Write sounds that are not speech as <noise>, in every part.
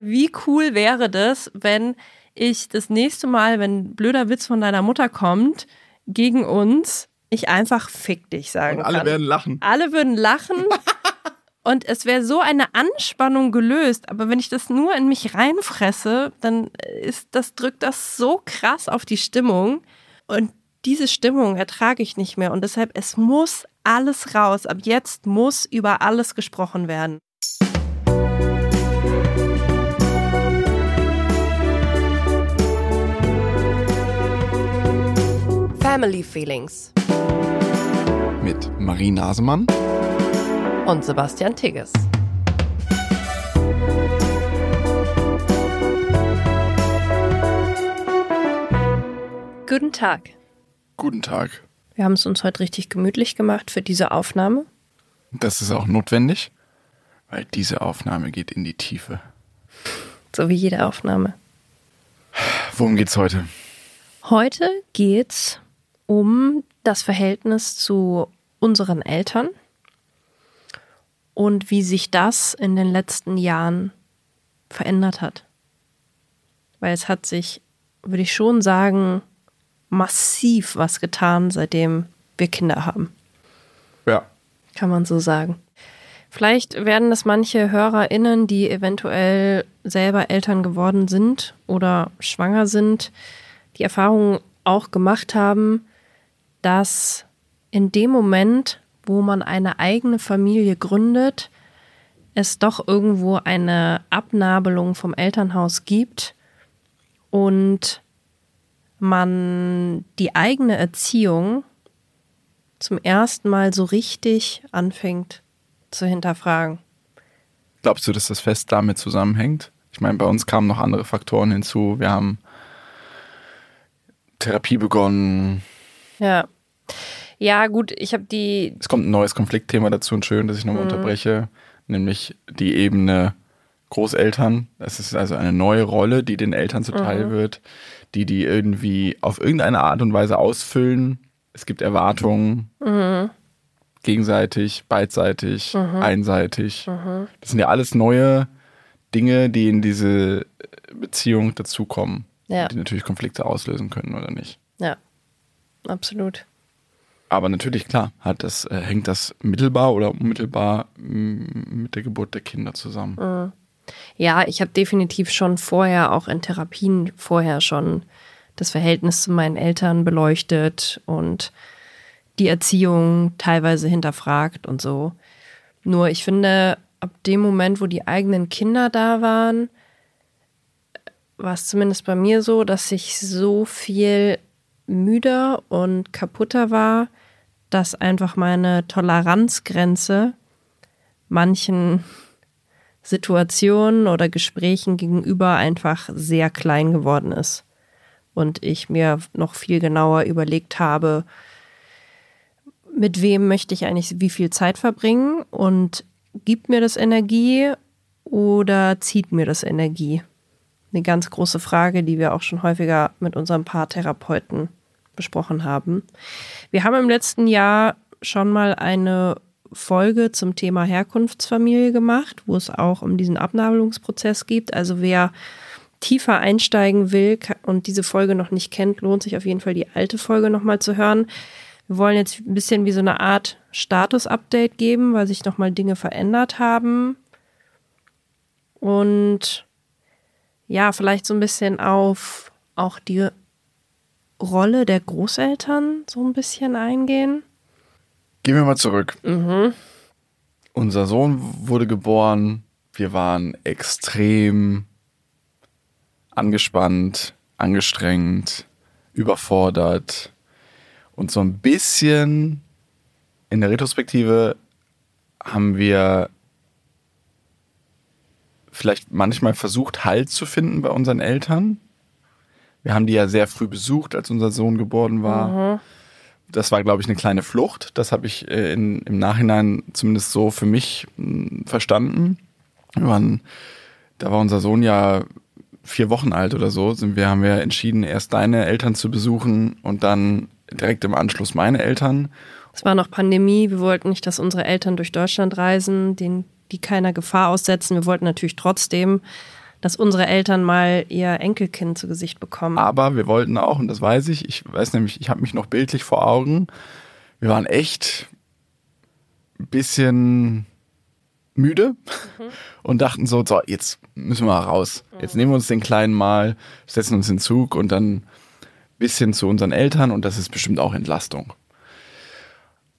Wie cool wäre das, wenn ich das nächste Mal, wenn ein blöder Witz von deiner Mutter kommt, gegen uns, ich einfach fick dich sagen Und alle kann. werden lachen. Alle würden lachen <laughs> und es wäre so eine Anspannung gelöst. Aber wenn ich das nur in mich reinfresse, dann ist das drückt das so krass auf die Stimmung und diese Stimmung ertrage ich nicht mehr und deshalb es muss alles raus. Ab jetzt muss über alles gesprochen werden. Family Feelings Mit Marie Nasemann. und Sebastian Tigges. Guten Tag. Guten Tag. Wir haben es uns heute richtig gemütlich gemacht für diese Aufnahme. Das ist auch notwendig, weil diese Aufnahme geht in die Tiefe. So wie jede Aufnahme. Worum geht's heute? Heute geht's um das Verhältnis zu unseren Eltern und wie sich das in den letzten Jahren verändert hat. Weil es hat sich, würde ich schon sagen, massiv was getan, seitdem wir Kinder haben. Ja. Kann man so sagen. Vielleicht werden das manche HörerInnen, die eventuell selber Eltern geworden sind oder schwanger sind, die Erfahrung auch gemacht haben, dass in dem Moment, wo man eine eigene Familie gründet, es doch irgendwo eine Abnabelung vom Elternhaus gibt und man die eigene Erziehung zum ersten Mal so richtig anfängt zu hinterfragen. Glaubst du, dass das fest damit zusammenhängt? Ich meine, bei uns kamen noch andere Faktoren hinzu. Wir haben Therapie begonnen. Ja. Ja, gut, ich habe die. Es kommt ein neues Konfliktthema dazu und schön, dass ich nochmal unterbreche, nämlich die Ebene Großeltern. Es ist also eine neue Rolle, die den Eltern zuteil wird, die die irgendwie auf irgendeine Art und Weise ausfüllen. Es gibt Erwartungen, gegenseitig, beidseitig, einseitig. Das sind ja alles neue Dinge, die in diese Beziehung dazukommen, Ja. die natürlich Konflikte auslösen können oder nicht. Ja, absolut. Aber natürlich, klar, hat das, äh, hängt das mittelbar oder unmittelbar mm, mit der Geburt der Kinder zusammen. Ja, ich habe definitiv schon vorher, auch in Therapien vorher schon das Verhältnis zu meinen Eltern beleuchtet und die Erziehung teilweise hinterfragt und so. Nur ich finde, ab dem Moment, wo die eigenen Kinder da waren, war es zumindest bei mir so, dass ich so viel müder und kaputter war, dass einfach meine Toleranzgrenze manchen Situationen oder Gesprächen gegenüber einfach sehr klein geworden ist. Und ich mir noch viel genauer überlegt habe, mit wem möchte ich eigentlich wie viel Zeit verbringen und gibt mir das Energie oder zieht mir das Energie? Eine ganz große Frage, die wir auch schon häufiger mit unserem Paartherapeuten besprochen haben. Wir haben im letzten Jahr schon mal eine Folge zum Thema Herkunftsfamilie gemacht, wo es auch um diesen Abnabelungsprozess gibt. Also wer tiefer einsteigen will und diese Folge noch nicht kennt, lohnt sich auf jeden Fall die alte Folge nochmal zu hören. Wir wollen jetzt ein bisschen wie so eine Art Status-Update geben, weil sich nochmal Dinge verändert haben. Und ja, vielleicht so ein bisschen auf auch die Rolle der Großeltern so ein bisschen eingehen. Gehen wir mal zurück. Unser Sohn wurde geboren. Wir waren extrem angespannt, angestrengt, überfordert und so ein bisschen in der Retrospektive haben wir vielleicht manchmal versucht, Halt zu finden bei unseren Eltern. Wir haben die ja sehr früh besucht, als unser Sohn geboren war. Das war, glaube ich, eine kleine Flucht. Das habe ich äh, in, im Nachhinein zumindest so für mich mh, verstanden. Wir waren, da war unser Sohn ja vier Wochen alt oder so, sind wir, haben wir entschieden, erst deine Eltern zu besuchen und dann direkt im Anschluss meine Eltern. Es war noch Pandemie. Wir wollten nicht, dass unsere Eltern durch Deutschland reisen, den, die keiner Gefahr aussetzen. Wir wollten natürlich trotzdem, dass unsere Eltern mal ihr Enkelkind zu Gesicht bekommen. Aber wir wollten auch, und das weiß ich, ich weiß nämlich, ich habe mich noch bildlich vor Augen, wir waren echt ein bisschen müde mhm. und dachten so, so, jetzt müssen wir mal raus. Jetzt nehmen wir uns den Kleinen mal, setzen uns in den Zug und dann ein bisschen zu unseren Eltern und das ist bestimmt auch Entlastung.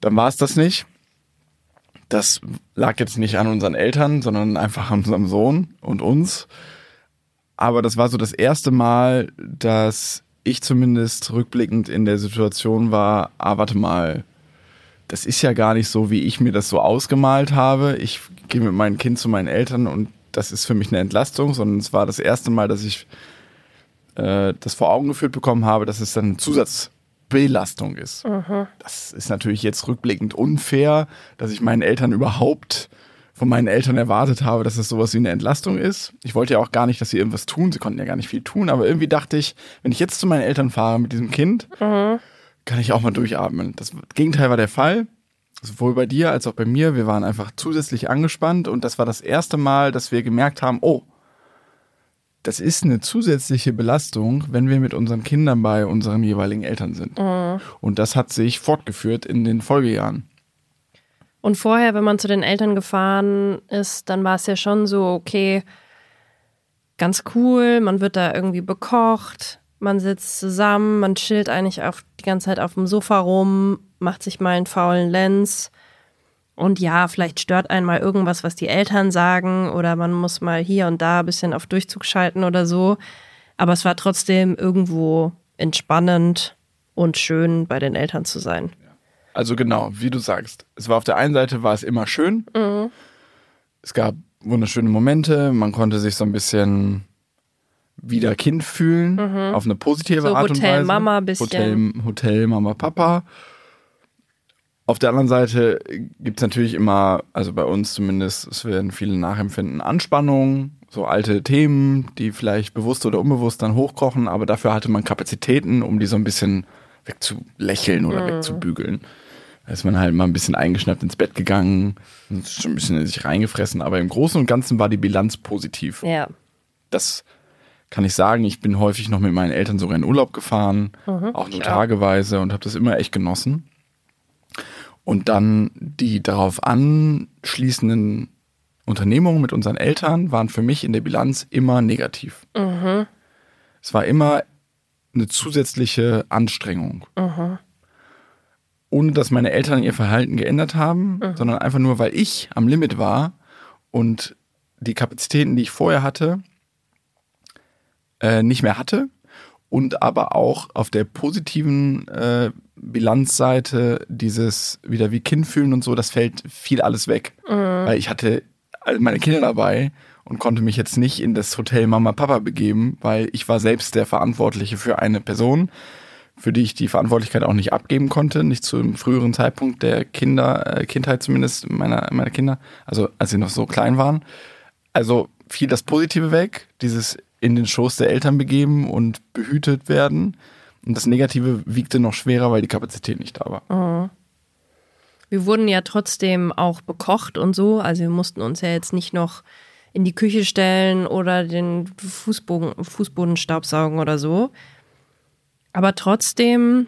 Dann war es das nicht. Das lag jetzt nicht an unseren Eltern, sondern einfach an unserem Sohn und uns. Aber das war so das erste Mal, dass ich zumindest rückblickend in der Situation war, ah, warte mal, das ist ja gar nicht so, wie ich mir das so ausgemalt habe. Ich gehe mit meinem Kind zu meinen Eltern und das ist für mich eine Entlastung, sondern es war das erste Mal, dass ich äh, das vor Augen geführt bekommen habe, dass es dann eine Zusatzbelastung ist. Mhm. Das ist natürlich jetzt rückblickend unfair, dass ich meinen Eltern überhaupt von meinen Eltern erwartet habe, dass es sowas wie eine Entlastung ist. Ich wollte ja auch gar nicht, dass sie irgendwas tun. Sie konnten ja gar nicht viel tun, aber irgendwie dachte ich, wenn ich jetzt zu meinen Eltern fahre mit diesem Kind, mhm. kann ich auch mal durchatmen. Das Gegenteil war der Fall sowohl bei dir als auch bei mir, wir waren einfach zusätzlich angespannt und das war das erste Mal, dass wir gemerkt haben, oh, das ist eine zusätzliche Belastung, wenn wir mit unseren Kindern bei unseren jeweiligen Eltern sind. Mhm. Und das hat sich fortgeführt in den Folgejahren. Und vorher, wenn man zu den Eltern gefahren ist, dann war es ja schon so, okay, ganz cool, man wird da irgendwie bekocht, man sitzt zusammen, man chillt eigentlich auch die ganze Zeit auf dem Sofa rum, macht sich mal einen faulen Lens. Und ja, vielleicht stört einen mal irgendwas, was die Eltern sagen, oder man muss mal hier und da ein bisschen auf Durchzug schalten oder so. Aber es war trotzdem irgendwo entspannend und schön, bei den Eltern zu sein. Also genau, wie du sagst. Es war auf der einen Seite war es immer schön. Mhm. Es gab wunderschöne Momente, man konnte sich so ein bisschen wieder Kind fühlen, mhm. auf eine positive so Art Hotel, und Weise. Hotel Mama bisschen. Hotel, Hotel Mama Papa. Auf der anderen Seite gibt es natürlich immer, also bei uns zumindest, es werden viele nachempfinden, Anspannungen, so alte Themen, die vielleicht bewusst oder unbewusst dann hochkochen, aber dafür hatte man Kapazitäten, um die so ein bisschen wegzulächeln oder mhm. wegzubügeln. Da ist man halt mal ein bisschen eingeschnappt ins Bett gegangen schon ein bisschen in sich reingefressen, aber im Großen und Ganzen war die Bilanz positiv. Ja. Das kann ich sagen, ich bin häufig noch mit meinen Eltern sogar in Urlaub gefahren, mhm, auch nur tageweise und habe das immer echt genossen. Und dann die darauf anschließenden Unternehmungen mit unseren Eltern waren für mich in der Bilanz immer negativ. Mhm. Es war immer eine zusätzliche Anstrengung. Mhm. Ohne dass meine Eltern ihr Verhalten geändert haben, mhm. sondern einfach nur, weil ich am Limit war und die Kapazitäten, die ich vorher hatte, äh, nicht mehr hatte und aber auch auf der positiven äh, Bilanzseite dieses wieder wie Kind fühlen und so, das fällt viel alles weg. Mhm. Weil ich hatte meine Kinder dabei und konnte mich jetzt nicht in das Hotel Mama Papa begeben, weil ich war selbst der Verantwortliche für eine Person, für die ich die Verantwortlichkeit auch nicht abgeben konnte, nicht zu einem früheren Zeitpunkt der Kinder, äh, Kindheit zumindest meiner, meiner Kinder, also als sie noch so klein waren. Also fiel das Positive weg, dieses in den Schoß der Eltern begeben und behütet werden. Und das Negative wiegte noch schwerer, weil die Kapazität nicht da war. Mhm. Wir wurden ja trotzdem auch bekocht und so. Also wir mussten uns ja jetzt nicht noch in die Küche stellen oder den Fußboden, Fußboden staubsaugen oder so. Aber trotzdem,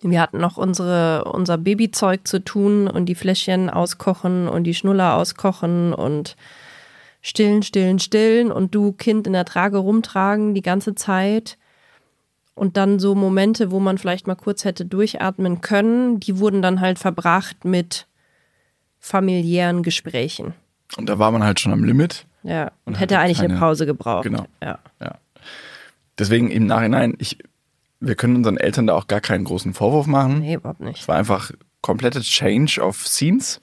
wir hatten noch unsere, unser Babyzeug zu tun und die Fläschchen auskochen und die Schnuller auskochen und stillen, stillen, stillen und du Kind in der Trage rumtragen die ganze Zeit. Und dann so Momente, wo man vielleicht mal kurz hätte durchatmen können, die wurden dann halt verbracht mit familiären Gesprächen. Und da war man halt schon am Limit. Ja, und hätte eigentlich keine, eine Pause gebraucht. Genau. Ja. ja. Deswegen im Nachhinein, ich, wir können unseren Eltern da auch gar keinen großen Vorwurf machen. Nee, überhaupt nicht. Es war einfach komplette Change of Scenes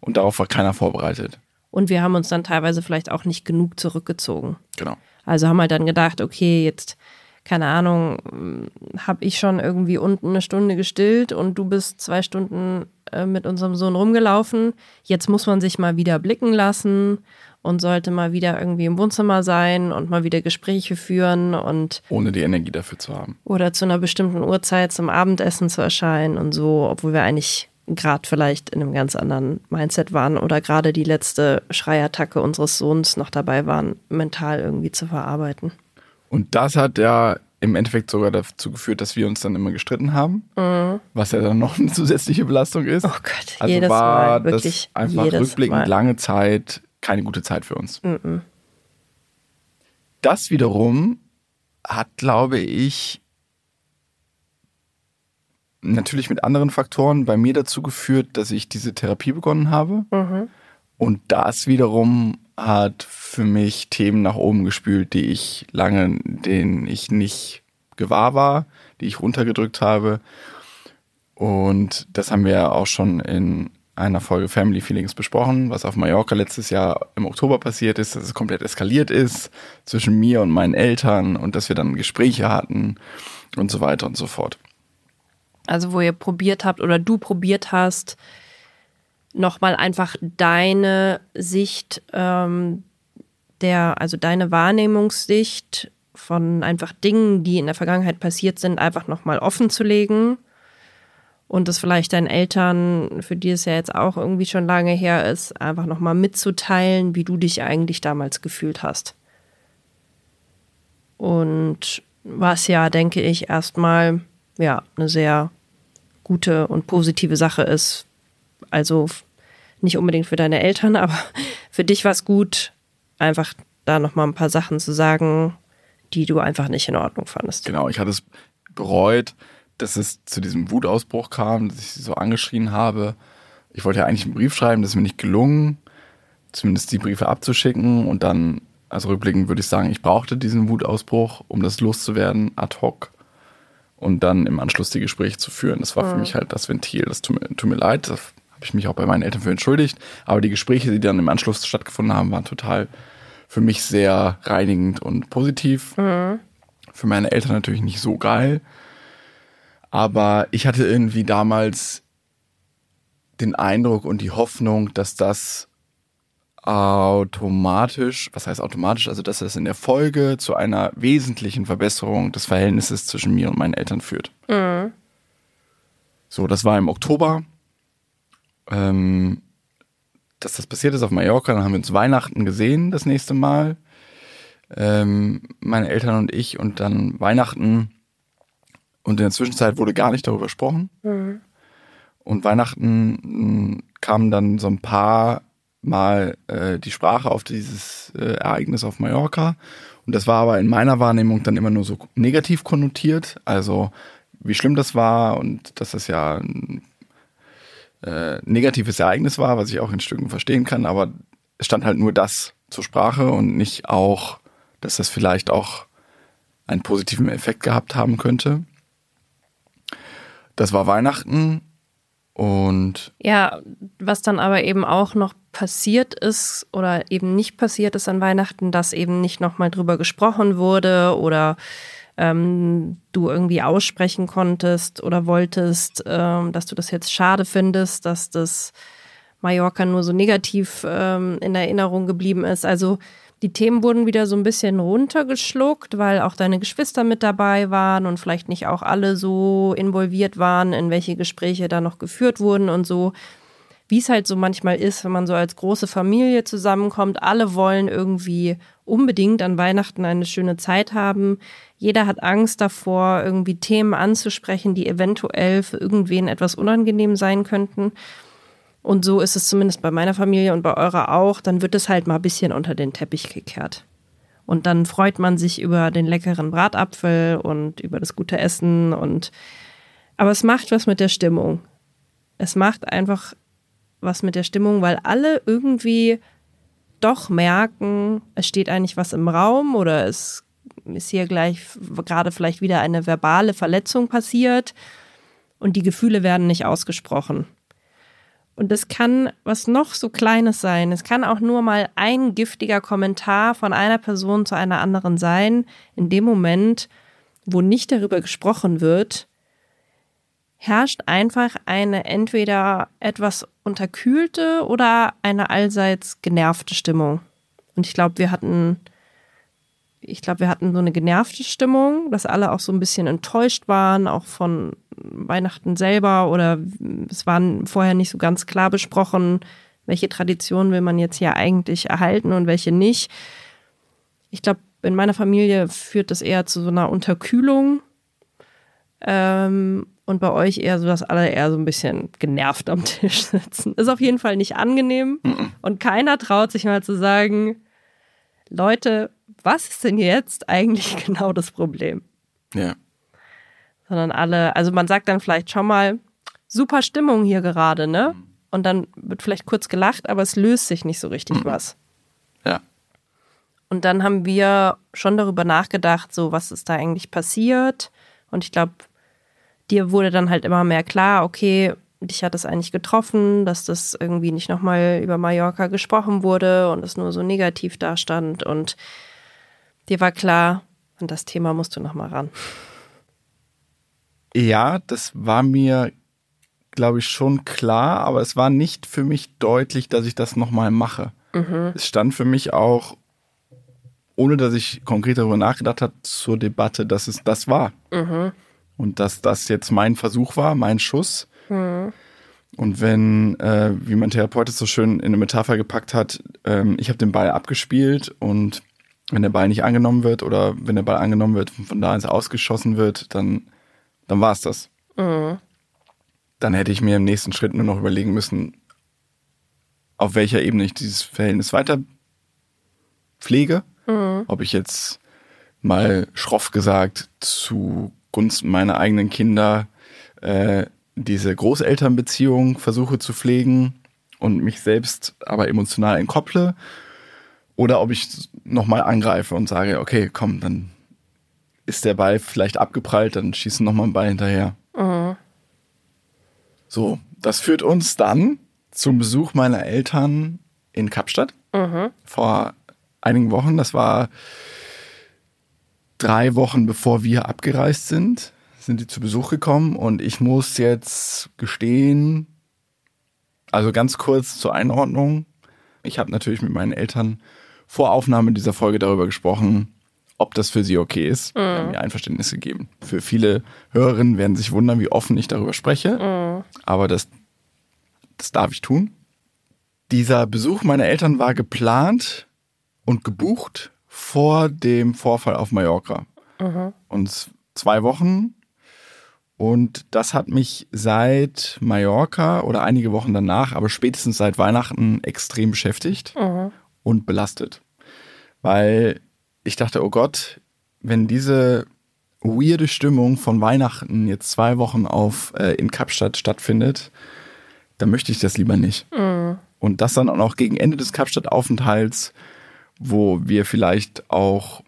und darauf war keiner vorbereitet. Und wir haben uns dann teilweise vielleicht auch nicht genug zurückgezogen. Genau. Also haben halt dann gedacht, okay, jetzt, keine Ahnung, habe ich schon irgendwie unten eine Stunde gestillt und du bist zwei Stunden äh, mit unserem Sohn rumgelaufen. Jetzt muss man sich mal wieder blicken lassen und sollte mal wieder irgendwie im Wohnzimmer sein und mal wieder Gespräche führen und. Ohne die Energie dafür zu haben. Oder zu einer bestimmten Uhrzeit zum Abendessen zu erscheinen und so, obwohl wir eigentlich gerade vielleicht in einem ganz anderen Mindset waren oder gerade die letzte Schreiattacke unseres Sohns noch dabei waren, mental irgendwie zu verarbeiten. Und das hat ja im Endeffekt sogar dazu geführt, dass wir uns dann immer gestritten haben, mhm. was ja dann noch eine zusätzliche Belastung ist. Oh Gott, also jedes war Mal, wirklich das einfach rückblickend Mal. lange Zeit keine gute Zeit für uns. Mhm. Das wiederum hat, glaube ich, natürlich mit anderen Faktoren bei mir dazu geführt, dass ich diese Therapie begonnen habe. Mhm. Und das wiederum hat für mich Themen nach oben gespült, die ich lange, denen ich nicht gewahr war, die ich runtergedrückt habe. Und das haben wir auch schon in einer Folge Family Feelings besprochen, was auf Mallorca letztes Jahr im Oktober passiert ist, dass es komplett eskaliert ist zwischen mir und meinen Eltern und dass wir dann Gespräche hatten und so weiter und so fort. Also wo ihr probiert habt oder du probiert hast, nochmal einfach deine Sicht ähm, der, also deine Wahrnehmungssicht von einfach Dingen, die in der Vergangenheit passiert sind, einfach nochmal offen zu legen und das vielleicht deinen Eltern, für die es ja jetzt auch irgendwie schon lange her ist, einfach nochmal mitzuteilen, wie du dich eigentlich damals gefühlt hast. Und was ja, denke ich, erstmal ja eine sehr gute und positive Sache ist. Also nicht unbedingt für deine Eltern, <laughs> aber für dich war es gut, einfach da nochmal ein paar Sachen zu sagen, die du einfach nicht in Ordnung fandest. Genau, ich hatte es bereut, dass es zu diesem Wutausbruch kam, dass ich sie so angeschrien habe. Ich wollte ja eigentlich einen Brief schreiben, das ist mir nicht gelungen, zumindest die Briefe abzuschicken und dann, also rückblickend würde ich sagen, ich brauchte diesen Wutausbruch, um das loszuwerden, ad hoc und dann im Anschluss die Gespräche zu führen. Das war für mich halt das Ventil. Das tut mir, tut mir leid, da habe ich mich auch bei meinen Eltern für entschuldigt, aber die Gespräche, die dann im Anschluss stattgefunden haben, waren total für mich sehr reinigend und positiv. Für meine Eltern natürlich nicht so geil. Aber ich hatte irgendwie damals den Eindruck und die Hoffnung, dass das automatisch, was heißt automatisch, also dass das in der Folge zu einer wesentlichen Verbesserung des Verhältnisses zwischen mir und meinen Eltern führt. So, das war im Oktober. Ähm, dass das passiert ist auf Mallorca, dann haben wir uns Weihnachten gesehen das nächste Mal. Ähm, meine Eltern und ich und dann Weihnachten und in der Zwischenzeit wurde gar nicht darüber gesprochen. Und Weihnachten mh, kam dann so ein paar Mal äh, die Sprache auf dieses äh, Ereignis auf Mallorca. Und das war aber in meiner Wahrnehmung dann immer nur so negativ konnotiert. Also wie schlimm das war und dass das ja ein äh, negatives Ereignis war, was ich auch in Stücken verstehen kann. Aber es stand halt nur das zur Sprache und nicht auch, dass das vielleicht auch einen positiven Effekt gehabt haben könnte. Das war Weihnachten und Ja, was dann aber eben auch noch passiert ist oder eben nicht passiert ist an Weihnachten, dass eben nicht nochmal drüber gesprochen wurde oder ähm, du irgendwie aussprechen konntest oder wolltest, ähm, dass du das jetzt schade findest, dass das Mallorca nur so negativ ähm, in Erinnerung geblieben ist. Also die Themen wurden wieder so ein bisschen runtergeschluckt, weil auch deine Geschwister mit dabei waren und vielleicht nicht auch alle so involviert waren, in welche Gespräche da noch geführt wurden und so. Wie es halt so manchmal ist, wenn man so als große Familie zusammenkommt, alle wollen irgendwie unbedingt an Weihnachten eine schöne Zeit haben. Jeder hat Angst davor, irgendwie Themen anzusprechen, die eventuell für irgendwen etwas unangenehm sein könnten. Und so ist es zumindest bei meiner Familie und bei eurer auch. Dann wird es halt mal ein bisschen unter den Teppich gekehrt. Und dann freut man sich über den leckeren Bratapfel und über das gute Essen und aber es macht was mit der Stimmung. Es macht einfach was mit der Stimmung, weil alle irgendwie doch merken, es steht eigentlich was im Raum oder es ist hier gleich gerade vielleicht wieder eine verbale Verletzung passiert und die Gefühle werden nicht ausgesprochen. Und es kann was noch so Kleines sein. Es kann auch nur mal ein giftiger Kommentar von einer Person zu einer anderen sein. In dem Moment, wo nicht darüber gesprochen wird, herrscht einfach eine entweder etwas unterkühlte oder eine allseits genervte Stimmung. Und ich glaube, wir hatten, ich glaube, wir hatten so eine genervte Stimmung, dass alle auch so ein bisschen enttäuscht waren, auch von Weihnachten selber oder es waren vorher nicht so ganz klar besprochen, welche Tradition will man jetzt hier eigentlich erhalten und welche nicht. Ich glaube, in meiner Familie führt das eher zu so einer Unterkühlung. Ähm, und bei euch eher so, dass alle eher so ein bisschen genervt am <laughs> Tisch sitzen. Ist auf jeden Fall nicht angenehm. Und keiner traut sich mal zu sagen, Leute, was ist denn jetzt eigentlich <laughs> genau das Problem? Ja. Sondern alle, also man sagt dann vielleicht schon mal, super Stimmung hier gerade, ne? Und dann wird vielleicht kurz gelacht, aber es löst sich nicht so richtig was. Ja. Und dann haben wir schon darüber nachgedacht, so was ist da eigentlich passiert. Und ich glaube, dir wurde dann halt immer mehr klar, okay, dich hat das eigentlich getroffen, dass das irgendwie nicht nochmal über Mallorca gesprochen wurde und es nur so negativ dastand. Und dir war klar, an das Thema musst du nochmal ran. Ja, das war mir, glaube ich, schon klar, aber es war nicht für mich deutlich, dass ich das nochmal mache. Es stand für mich auch, ohne dass ich konkret darüber nachgedacht habe, zur Debatte, dass es das war. Und dass das jetzt mein Versuch war, mein Schuss. Und wenn, äh, wie mein Therapeut es so schön in eine Metapher gepackt hat, ähm, ich habe den Ball abgespielt und wenn der Ball nicht angenommen wird oder wenn der Ball angenommen wird und von da ins Ausgeschossen wird, dann, dann war es das. Dann hätte ich mir im nächsten Schritt nur noch überlegen müssen, auf welcher Ebene ich dieses Verhältnis weiter pflege. Ob ich jetzt mal schroff gesagt zugunsten meiner eigenen Kinder äh, diese Großelternbeziehung versuche zu pflegen und mich selbst aber emotional entkopple oder ob ich nochmal angreife und sage, okay, komm, dann ist der Ball vielleicht abgeprallt, dann schießen nochmal einen Ball hinterher. So, das führt uns dann zum Besuch meiner Eltern in Kapstadt vor einigen Wochen. Das war drei Wochen bevor wir abgereist sind, sind die zu Besuch gekommen und ich muss jetzt gestehen, also ganz kurz zur Einordnung. Ich habe natürlich mit meinen Eltern vor Aufnahme dieser Folge darüber gesprochen, ob das für sie okay ist. Die haben mir Einverständnis gegeben. Für viele Hörerinnen werden sich wundern, wie offen ich darüber spreche. Aber das, das darf ich tun. Dieser Besuch meiner Eltern war geplant und gebucht vor dem Vorfall auf Mallorca. Und zwei Wochen. Und das hat mich seit Mallorca oder einige Wochen danach, aber spätestens seit Weihnachten extrem beschäftigt und belastet. Weil ich dachte, oh Gott, wenn diese weirde Stimmung von Weihnachten jetzt zwei Wochen auf äh, in Kapstadt stattfindet, dann möchte ich das lieber nicht. Und das dann auch noch gegen Ende des Kapstadt-Aufenthalts, wo wir vielleicht auch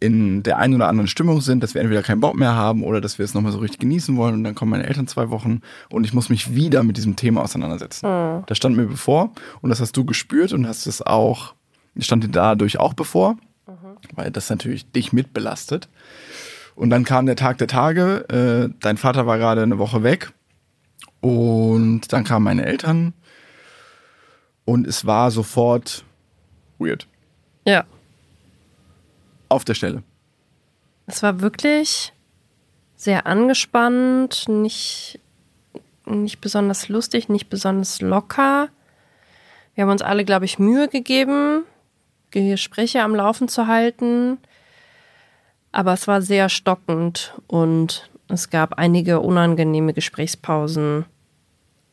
in der einen oder anderen Stimmung sind, dass wir entweder keinen Bock mehr haben oder dass wir es nochmal so richtig genießen wollen und dann kommen meine Eltern zwei Wochen und ich muss mich wieder mit diesem Thema auseinandersetzen. Das stand mir bevor und das hast du gespürt und hast es auch, stand dir dadurch auch bevor, weil das natürlich dich mitbelastet. Und dann kam der Tag der Tage, äh, dein Vater war gerade eine Woche weg und dann kamen meine Eltern und es war sofort weird. Ja. Auf der Stelle. Es war wirklich sehr angespannt, nicht, nicht besonders lustig, nicht besonders locker. Wir haben uns alle, glaube ich, Mühe gegeben, Gespräche am Laufen zu halten. Aber es war sehr stockend und es gab einige unangenehme Gesprächspausen.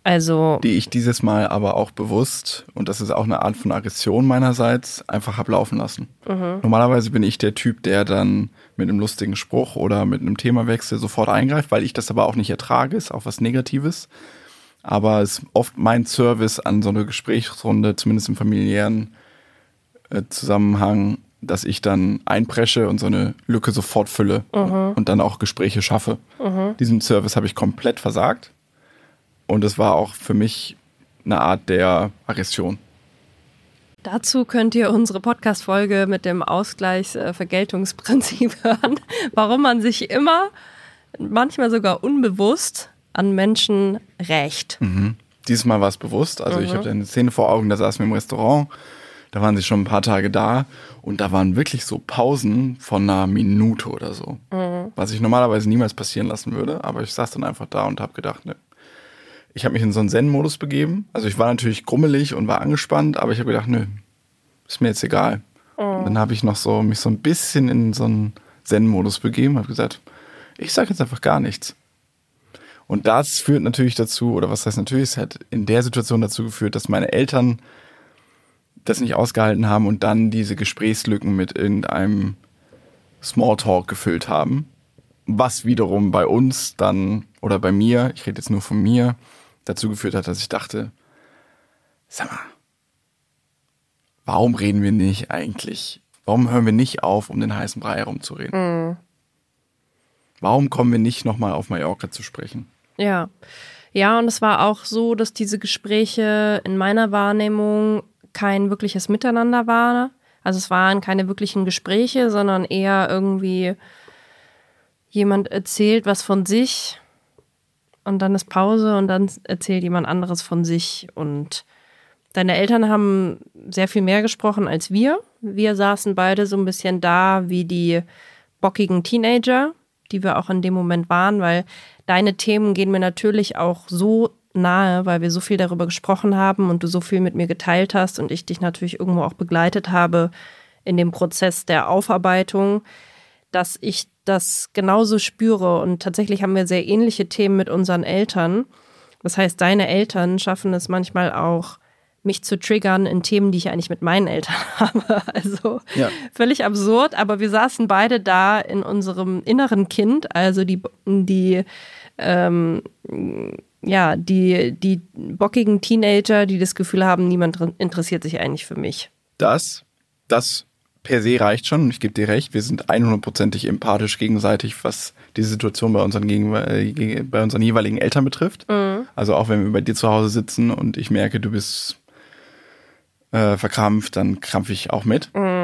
Also, Die ich dieses Mal aber auch bewusst, und das ist auch eine Art von Aggression meinerseits, einfach hab laufen lassen. Normalerweise bin ich der Typ, der dann mit einem lustigen Spruch oder mit einem Themawechsel sofort eingreift, weil ich das aber auch nicht ertrage, ist auch was Negatives. Aber es ist oft mein Service an so einer Gesprächsrunde, zumindest im familiären äh, Zusammenhang, dass ich dann einpresche und so eine Lücke sofort fülle und dann auch Gespräche schaffe. Diesen Service habe ich komplett versagt. Und es war auch für mich eine Art der Aggression. dazu könnt ihr unsere Podcast-Folge mit dem Ausgleichsvergeltungsprinzip <laughs> hören, warum man sich immer, manchmal sogar unbewusst, an Menschen rächt. Dieses Mal war es bewusst. Also ich habe eine Szene vor Augen, da saßen wir im Restaurant. Da waren sie schon ein paar Tage da und da waren wirklich so Pausen von einer Minute oder so. Mhm. Was ich normalerweise niemals passieren lassen würde, aber ich saß dann einfach da und habe gedacht, ne. Ich habe mich in so einen Zen-Modus begeben. Also ich war natürlich grummelig und war angespannt, aber ich habe gedacht, nö, ist mir jetzt egal. Mhm. Dann habe ich noch so mich so ein bisschen in so einen Zen-Modus begeben, habe gesagt, ich sage jetzt einfach gar nichts. Und das führt natürlich dazu, oder was heißt natürlich, es hat in der Situation dazu geführt, dass meine Eltern das nicht ausgehalten haben und dann diese Gesprächslücken mit irgendeinem Smalltalk gefüllt haben. Was wiederum bei uns dann, oder bei mir, ich rede jetzt nur von mir, dazu geführt hat, dass ich dachte, sag mal, warum reden wir nicht eigentlich? Warum hören wir nicht auf, um den heißen Brei herumzureden? Mhm. Warum kommen wir nicht nochmal auf Mallorca zu sprechen? Ja. Ja, und es war auch so, dass diese Gespräche in meiner Wahrnehmung kein wirkliches Miteinander war. Also es waren keine wirklichen Gespräche, sondern eher irgendwie jemand erzählt was von sich und dann ist Pause und dann erzählt jemand anderes von sich. Und deine Eltern haben sehr viel mehr gesprochen als wir. Wir saßen beide so ein bisschen da wie die bockigen Teenager, die wir auch in dem Moment waren, weil deine Themen gehen mir natürlich auch so nahe, weil wir so viel darüber gesprochen haben und du so viel mit mir geteilt hast und ich dich natürlich irgendwo auch begleitet habe in dem Prozess der Aufarbeitung, dass ich das genauso spüre. Und tatsächlich haben wir sehr ähnliche Themen mit unseren Eltern. Das heißt, deine Eltern schaffen es manchmal auch, mich zu triggern in Themen, die ich eigentlich mit meinen Eltern <laughs> habe. Also ja. völlig absurd, aber wir saßen beide da in unserem inneren Kind, also die, die ähm, ja, die, die bockigen Teenager, die das Gefühl haben, niemand interessiert sich eigentlich für mich. Das, das per se reicht schon. Ich gebe dir recht, wir sind 100%ig empathisch gegenseitig, was die Situation bei unseren, äh, bei unseren jeweiligen Eltern betrifft. Mhm. Also auch wenn wir bei dir zu Hause sitzen und ich merke, du bist äh, verkrampft, dann krampfe ich auch mit. Mhm.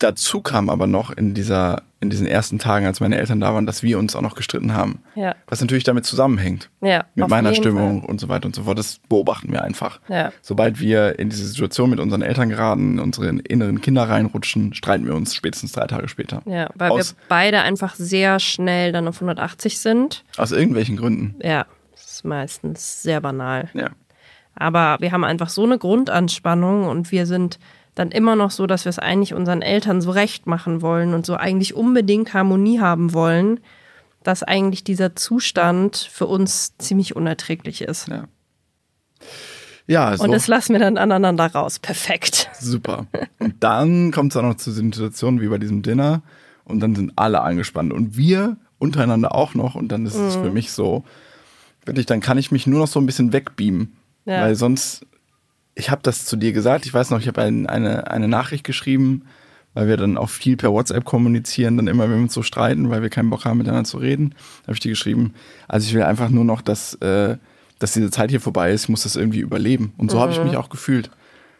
Dazu kam aber noch in dieser in diesen ersten Tagen, als meine Eltern da waren, dass wir uns auch noch gestritten haben. Ja. Was natürlich damit zusammenhängt. Ja, mit meiner Stimmung Fall. und so weiter und so fort. Das beobachten wir einfach. Ja. Sobald wir in diese Situation mit unseren Eltern geraten, in unsere inneren Kinder reinrutschen, streiten wir uns spätestens drei Tage später. Ja, weil aus, wir beide einfach sehr schnell dann auf 180 sind. Aus irgendwelchen Gründen. Ja, das ist meistens sehr banal. Ja. Aber wir haben einfach so eine Grundanspannung und wir sind dann immer noch so, dass wir es eigentlich unseren Eltern so recht machen wollen und so eigentlich unbedingt Harmonie haben wollen, dass eigentlich dieser Zustand für uns ziemlich unerträglich ist. Ja. Ja, so. Und das lassen wir dann aneinander raus. Perfekt. Super. Und dann kommt es auch noch zu Situationen wie bei diesem Dinner und dann sind alle angespannt und wir untereinander auch noch und dann ist mhm. es für mich so, wirklich, dann kann ich mich nur noch so ein bisschen wegbeamen. Ja. Weil sonst ich habe das zu dir gesagt. Ich weiß noch, ich habe ein, eine, eine Nachricht geschrieben, weil wir dann auch viel per WhatsApp kommunizieren, dann immer, wenn wir uns so streiten, weil wir keinen Bock haben, miteinander zu reden, habe ich dir geschrieben. Also ich will einfach nur noch, dass, äh, dass diese Zeit hier vorbei ist. Ich muss das irgendwie überleben. Und so mhm. habe ich mich auch gefühlt.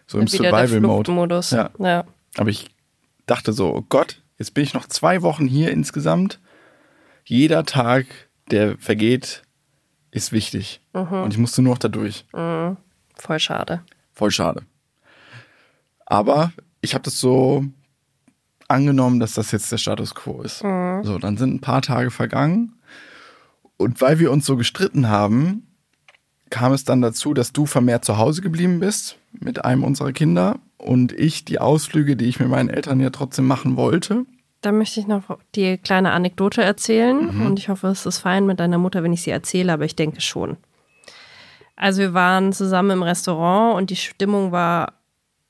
So im Survival-Mode. Ja. ja. Aber ich dachte so, oh Gott, jetzt bin ich noch zwei Wochen hier insgesamt. Jeder Tag, der vergeht, ist wichtig. Mhm. Und ich musste nur noch da durch. Mhm. Voll schade. Voll schade. Aber ich habe das so angenommen, dass das jetzt der Status quo ist. Mhm. So, dann sind ein paar Tage vergangen. Und weil wir uns so gestritten haben, kam es dann dazu, dass du vermehrt zu Hause geblieben bist mit einem unserer Kinder und ich die Ausflüge, die ich mit meinen Eltern ja trotzdem machen wollte. Da möchte ich noch die kleine Anekdote erzählen mhm. und ich hoffe, es ist fein mit deiner Mutter, wenn ich sie erzähle, aber ich denke schon. Also wir waren zusammen im Restaurant und die Stimmung war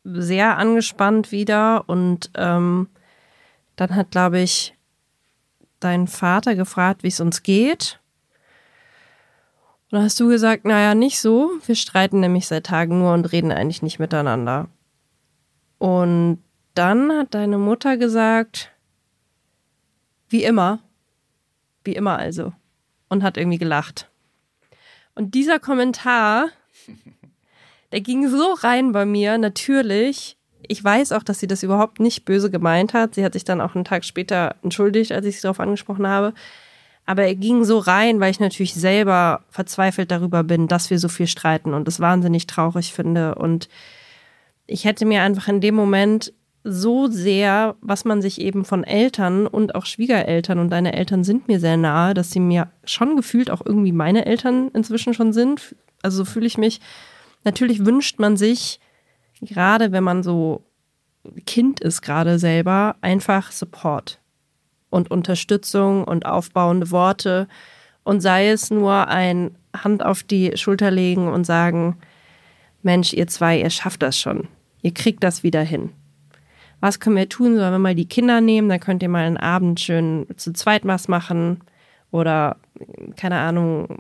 sehr angespannt wieder. Und ähm, dann hat, glaube ich, dein Vater gefragt, wie es uns geht. Und dann hast du gesagt, naja, nicht so. Wir streiten nämlich seit Tagen nur und reden eigentlich nicht miteinander. Und dann hat deine Mutter gesagt, wie immer. Wie immer also. Und hat irgendwie gelacht. Und dieser Kommentar, der ging so rein bei mir, natürlich. Ich weiß auch, dass sie das überhaupt nicht böse gemeint hat. Sie hat sich dann auch einen Tag später entschuldigt, als ich sie darauf angesprochen habe. Aber er ging so rein, weil ich natürlich selber verzweifelt darüber bin, dass wir so viel streiten und es wahnsinnig traurig finde. Und ich hätte mir einfach in dem Moment so sehr, was man sich eben von Eltern und auch Schwiegereltern und deine Eltern sind mir sehr nahe, dass sie mir schon gefühlt auch irgendwie meine Eltern inzwischen schon sind. Also so fühle ich mich. Natürlich wünscht man sich, gerade wenn man so Kind ist gerade selber, einfach Support und Unterstützung und aufbauende Worte und sei es nur ein Hand auf die Schulter legen und sagen, Mensch, ihr zwei, ihr schafft das schon. Ihr kriegt das wieder hin. Was können wir tun? Sollen wir mal die Kinder nehmen? Dann könnt ihr mal einen Abend schön zu zweit was machen. Oder, keine Ahnung,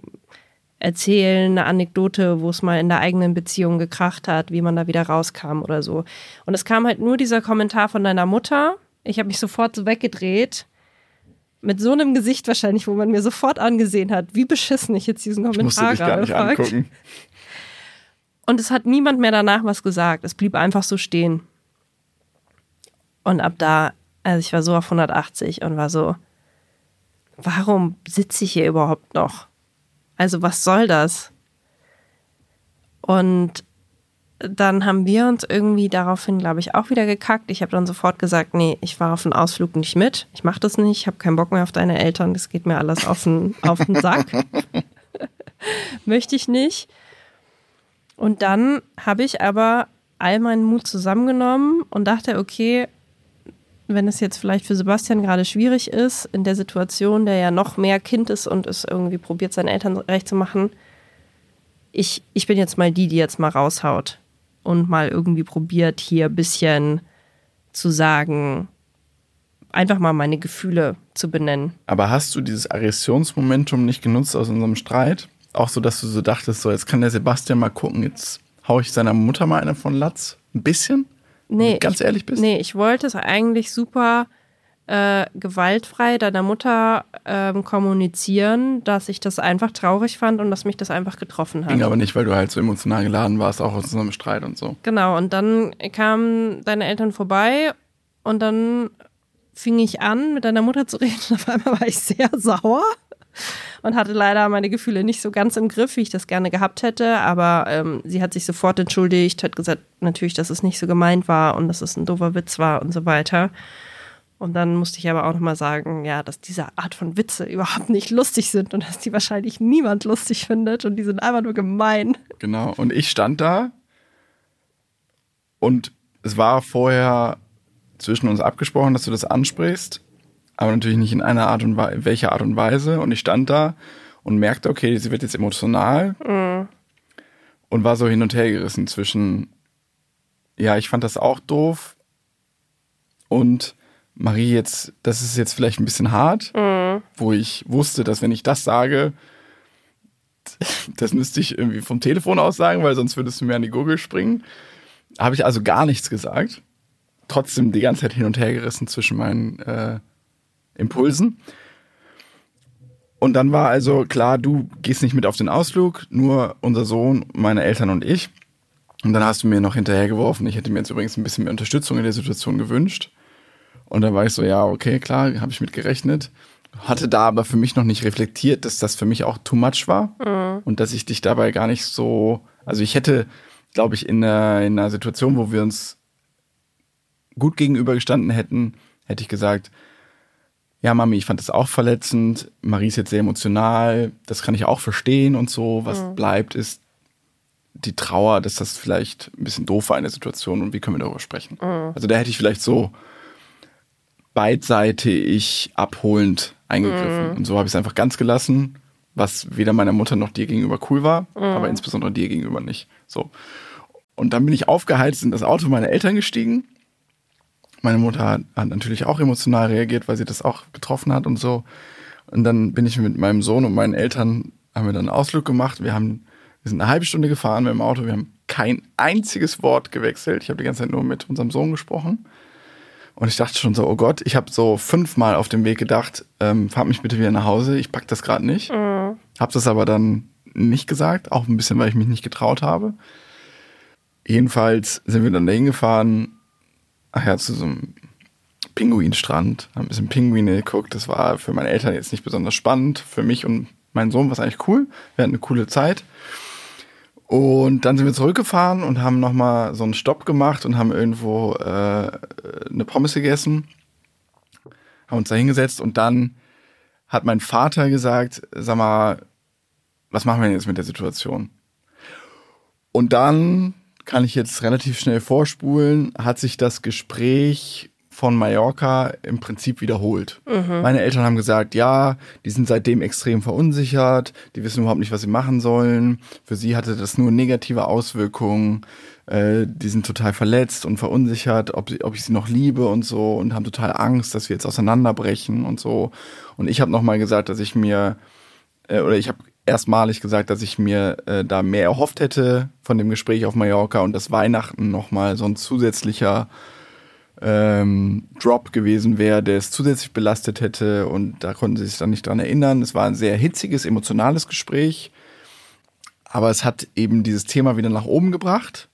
erzählen, eine Anekdote, wo es mal in der eigenen Beziehung gekracht hat, wie man da wieder rauskam oder so. Und es kam halt nur dieser Kommentar von deiner Mutter. Ich habe mich sofort so weggedreht. Mit so einem Gesicht wahrscheinlich, wo man mir sofort angesehen hat, wie beschissen ich jetzt diesen Kommentar ich gerade gar nicht angucken. Und es hat niemand mehr danach was gesagt. Es blieb einfach so stehen. Und ab da, also ich war so auf 180 und war so, warum sitze ich hier überhaupt noch? Also was soll das? Und dann haben wir uns irgendwie daraufhin, glaube ich, auch wieder gekackt. Ich habe dann sofort gesagt, nee, ich war auf den Ausflug nicht mit. Ich mache das nicht. Ich habe keinen Bock mehr auf deine Eltern. Das geht mir alles auf den, auf den Sack. <laughs> Möchte ich nicht. Und dann habe ich aber all meinen Mut zusammengenommen und dachte, okay, wenn es jetzt vielleicht für Sebastian gerade schwierig ist, in der Situation, der ja noch mehr Kind ist und es irgendwie probiert, seinen Eltern recht zu machen, ich, ich bin jetzt mal die, die jetzt mal raushaut und mal irgendwie probiert, hier ein bisschen zu sagen, einfach mal meine Gefühle zu benennen. Aber hast du dieses Aggressionsmomentum nicht genutzt aus unserem Streit? auch so, dass du so dachtest, so jetzt kann der Sebastian mal gucken, jetzt hau ich seiner Mutter mal eine von Latz? Ein bisschen? Nee. Ganz ich, ehrlich bist? Nee, ich wollte es eigentlich super äh, gewaltfrei deiner Mutter ähm, kommunizieren, dass ich das einfach traurig fand und dass mich das einfach getroffen hat. Ging aber nicht, weil du halt so emotional geladen warst, auch aus unserem Streit und so. Genau, und dann kamen deine Eltern vorbei und dann fing ich an, mit deiner Mutter zu reden und <laughs> auf einmal war ich sehr sauer und hatte leider meine Gefühle nicht so ganz im Griff, wie ich das gerne gehabt hätte. Aber ähm, sie hat sich sofort entschuldigt, hat gesagt, natürlich, dass es nicht so gemeint war und dass es ein doofer Witz war und so weiter. Und dann musste ich aber auch nochmal sagen, ja, dass diese Art von Witze überhaupt nicht lustig sind und dass die wahrscheinlich niemand lustig findet und die sind einfach nur gemein. Genau. Und ich stand da und es war vorher zwischen uns abgesprochen, dass du das ansprichst aber natürlich nicht in einer Art und Weise, welcher Art und Weise. Und ich stand da und merkte, okay, sie wird jetzt emotional mhm. und war so hin und her gerissen zwischen, ja, ich fand das auch doof und Marie jetzt, das ist jetzt vielleicht ein bisschen hart, mhm. wo ich wusste, dass wenn ich das sage, das müsste ich irgendwie vom Telefon aus sagen, weil sonst würdest du mir an die Gurgel springen. Habe ich also gar nichts gesagt. Trotzdem die ganze Zeit hin und her gerissen zwischen meinen äh, Impulsen. Und dann war also klar, du gehst nicht mit auf den Ausflug, nur unser Sohn, meine Eltern und ich. Und dann hast du mir noch hinterhergeworfen, ich hätte mir jetzt übrigens ein bisschen mehr Unterstützung in der Situation gewünscht. Und dann war ich so, ja, okay, klar, habe ich mit gerechnet. Hatte da aber für mich noch nicht reflektiert, dass das für mich auch too much war. Mhm. Und dass ich dich dabei gar nicht so, also ich hätte, glaube ich, in einer, in einer Situation, wo wir uns gut gegenübergestanden hätten, hätte ich gesagt, ja, Mami, ich fand das auch verletzend. Marie ist jetzt sehr emotional. Das kann ich auch verstehen und so. Was mhm. bleibt, ist die Trauer, dass das vielleicht ein bisschen doof war in der Situation und wie können wir darüber sprechen. Mhm. Also da hätte ich vielleicht so beidseitig abholend eingegriffen. Mhm. Und so habe ich es einfach ganz gelassen, was weder meiner Mutter noch dir gegenüber cool war, mhm. aber insbesondere dir gegenüber nicht. So. Und dann bin ich aufgeheizt in das Auto meiner Eltern gestiegen meine Mutter hat, hat natürlich auch emotional reagiert, weil sie das auch getroffen hat und so. Und dann bin ich mit meinem Sohn und meinen Eltern, haben wir dann einen Ausflug gemacht. Wir haben, wir sind eine halbe Stunde gefahren mit dem Auto. Wir haben kein einziges Wort gewechselt. Ich habe die ganze Zeit nur mit unserem Sohn gesprochen. Und ich dachte schon so, oh Gott, ich habe so fünfmal auf dem Weg gedacht, ähm, fahr mich bitte wieder nach Hause, ich pack das gerade nicht. Mhm. Habe das aber dann nicht gesagt, auch ein bisschen, weil ich mich nicht getraut habe. Jedenfalls sind wir dann dahin gefahren ach ja, zu so einem Pinguinstrand, haben ein bisschen Pinguine geguckt. Das war für meine Eltern jetzt nicht besonders spannend. Für mich und meinen Sohn war es eigentlich cool. Wir hatten eine coole Zeit. Und dann sind wir zurückgefahren und haben nochmal so einen Stopp gemacht und haben irgendwo äh, eine Pommes gegessen, haben uns da hingesetzt und dann hat mein Vater gesagt, sag mal, was machen wir jetzt mit der Situation? Und dann kann ich jetzt relativ schnell vorspulen, hat sich das Gespräch von Mallorca im Prinzip wiederholt. Mhm. Meine Eltern haben gesagt, ja, die sind seitdem extrem verunsichert, die wissen überhaupt nicht, was sie machen sollen. Für sie hatte das nur negative Auswirkungen. Äh, die sind total verletzt und verunsichert, ob, sie, ob ich sie noch liebe und so und haben total Angst, dass wir jetzt auseinanderbrechen und so. Und ich habe nochmal gesagt, dass ich mir, äh, oder ich habe erstmalig gesagt, dass ich mir äh, da mehr erhofft hätte von dem Gespräch auf Mallorca und dass Weihnachten nochmal so ein zusätzlicher ähm, Drop gewesen wäre, der es zusätzlich belastet hätte und da konnten sie sich dann nicht dran erinnern. Es war ein sehr hitziges, emotionales Gespräch, aber es hat eben dieses Thema wieder nach oben gebracht.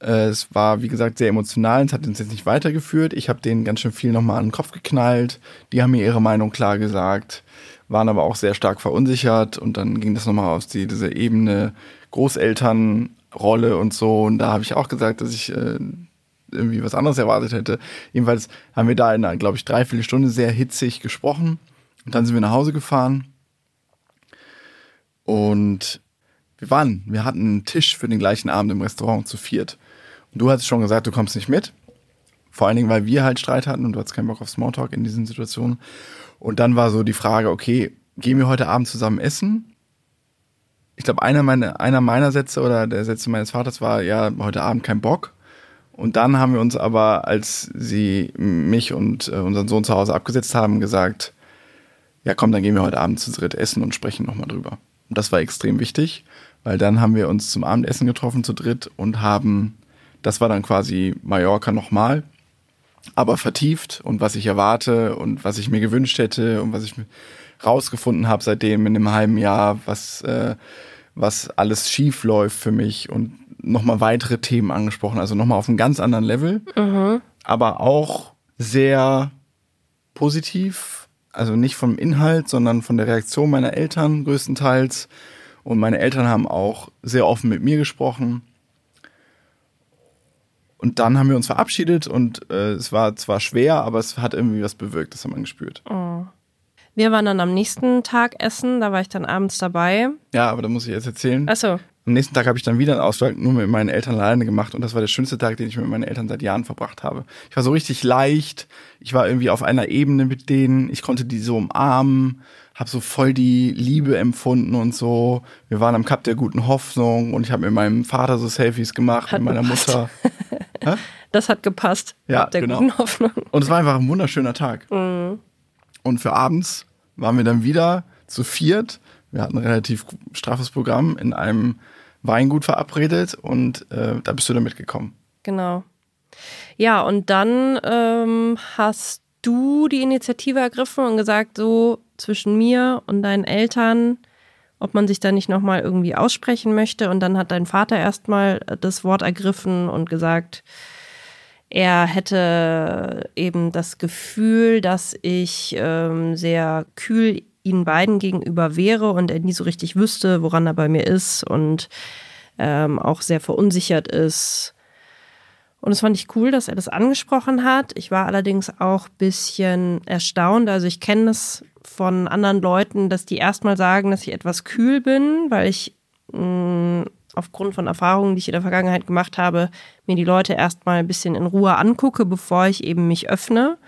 Äh, es war, wie gesagt, sehr emotional. Es hat uns jetzt nicht weitergeführt. Ich habe denen ganz schön viel nochmal an den Kopf geknallt. Die haben mir ihre Meinung klar gesagt, waren aber auch sehr stark verunsichert. Und dann ging das nochmal auf die, diese Ebene Großelternrolle und so. Und da habe ich auch gesagt, dass ich äh, irgendwie was anderes erwartet hätte. Jedenfalls haben wir da in einer, glaube ich, dreiviertel Stunde sehr hitzig gesprochen. Und dann sind wir nach Hause gefahren. Und wir waren, wir hatten einen Tisch für den gleichen Abend im Restaurant zu viert. Und du hattest schon gesagt, du kommst nicht mit. Vor allen Dingen, weil wir halt Streit hatten und du hattest keinen Bock auf Smalltalk in diesen Situationen. Und dann war so die Frage, okay, gehen wir heute Abend zusammen essen? Ich glaube, einer meiner, einer meiner Sätze oder der Sätze meines Vaters war, ja, heute Abend kein Bock. Und dann haben wir uns aber, als sie mich und äh, unseren Sohn zu Hause abgesetzt haben, gesagt, ja komm, dann gehen wir heute Abend zu dritt essen und sprechen nochmal drüber. Und das war extrem wichtig, weil dann haben wir uns zum Abendessen getroffen zu dritt und haben, das war dann quasi Mallorca nochmal, aber vertieft und was ich erwarte und was ich mir gewünscht hätte und was ich rausgefunden habe seitdem in einem halben Jahr, was, äh, was alles schief läuft für mich und nochmal weitere Themen angesprochen, also nochmal auf einem ganz anderen Level, mhm. aber auch sehr positiv, also nicht vom Inhalt, sondern von der Reaktion meiner Eltern größtenteils. Und meine Eltern haben auch sehr offen mit mir gesprochen. Und dann haben wir uns verabschiedet und äh, es war zwar schwer, aber es hat irgendwie was bewirkt, das hat man gespürt. Oh. Wir waren dann am nächsten Tag essen, da war ich dann abends dabei. Ja, aber da muss ich jetzt erzählen. Achso. Am nächsten Tag habe ich dann wieder einen Ausflug nur mit meinen Eltern alleine gemacht und das war der schönste Tag, den ich mit meinen Eltern seit Jahren verbracht habe. Ich war so richtig leicht, ich war irgendwie auf einer Ebene mit denen, ich konnte die so umarmen, habe so voll die Liebe empfunden und so. Wir waren am Cup der guten Hoffnung und ich habe mit meinem Vater so Selfies gemacht, hat mit meiner gepasst. <laughs> Das hat gepasst. Ja, der genau. guten Hoffnung. Und es war einfach ein wunderschöner Tag. Mhm. Und für abends waren wir dann wieder zu viert. Wir hatten ein relativ straffes Programm in einem Weingut verabredet und äh, da bist du dann mitgekommen. Genau. Ja, und dann ähm, hast du die Initiative ergriffen und gesagt, so zwischen mir und deinen Eltern, ob man sich da nicht nochmal irgendwie aussprechen möchte. Und dann hat dein Vater erstmal das Wort ergriffen und gesagt, er hätte eben das Gefühl, dass ich ähm, sehr kühl ihnen beiden gegenüber wäre und er nie so richtig wüsste, woran er bei mir ist und ähm, auch sehr verunsichert ist. Und es fand ich cool, dass er das angesprochen hat. Ich war allerdings auch ein bisschen erstaunt. Also ich kenne das von anderen Leuten, dass die erstmal sagen, dass ich etwas kühl bin, weil ich mm, aufgrund von Erfahrungen, die ich in der Vergangenheit gemacht habe, mir die Leute erstmal ein bisschen in Ruhe angucke, bevor ich eben mich öffne.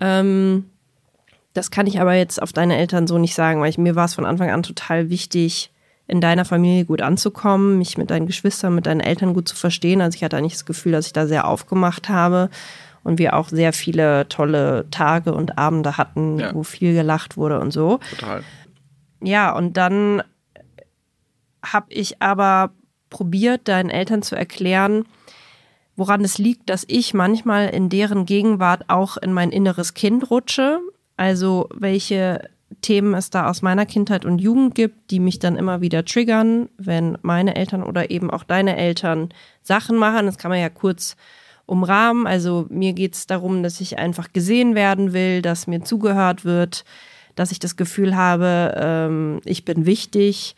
Ähm, das kann ich aber jetzt auf deine Eltern so nicht sagen, weil ich, mir war es von Anfang an total wichtig, in deiner Familie gut anzukommen, mich mit deinen Geschwistern, mit deinen Eltern gut zu verstehen. Also ich hatte eigentlich das Gefühl, dass ich da sehr aufgemacht habe und wir auch sehr viele tolle Tage und Abende hatten, ja. wo viel gelacht wurde und so. Total. Ja, und dann habe ich aber probiert, deinen Eltern zu erklären, woran es liegt, dass ich manchmal in deren Gegenwart auch in mein inneres Kind rutsche also welche Themen es da aus meiner Kindheit und Jugend gibt, die mich dann immer wieder triggern, wenn meine Eltern oder eben auch deine Eltern Sachen machen. Das kann man ja kurz umrahmen. Also mir geht es darum, dass ich einfach gesehen werden will, dass mir zugehört wird, dass ich das Gefühl habe, ähm, ich bin wichtig.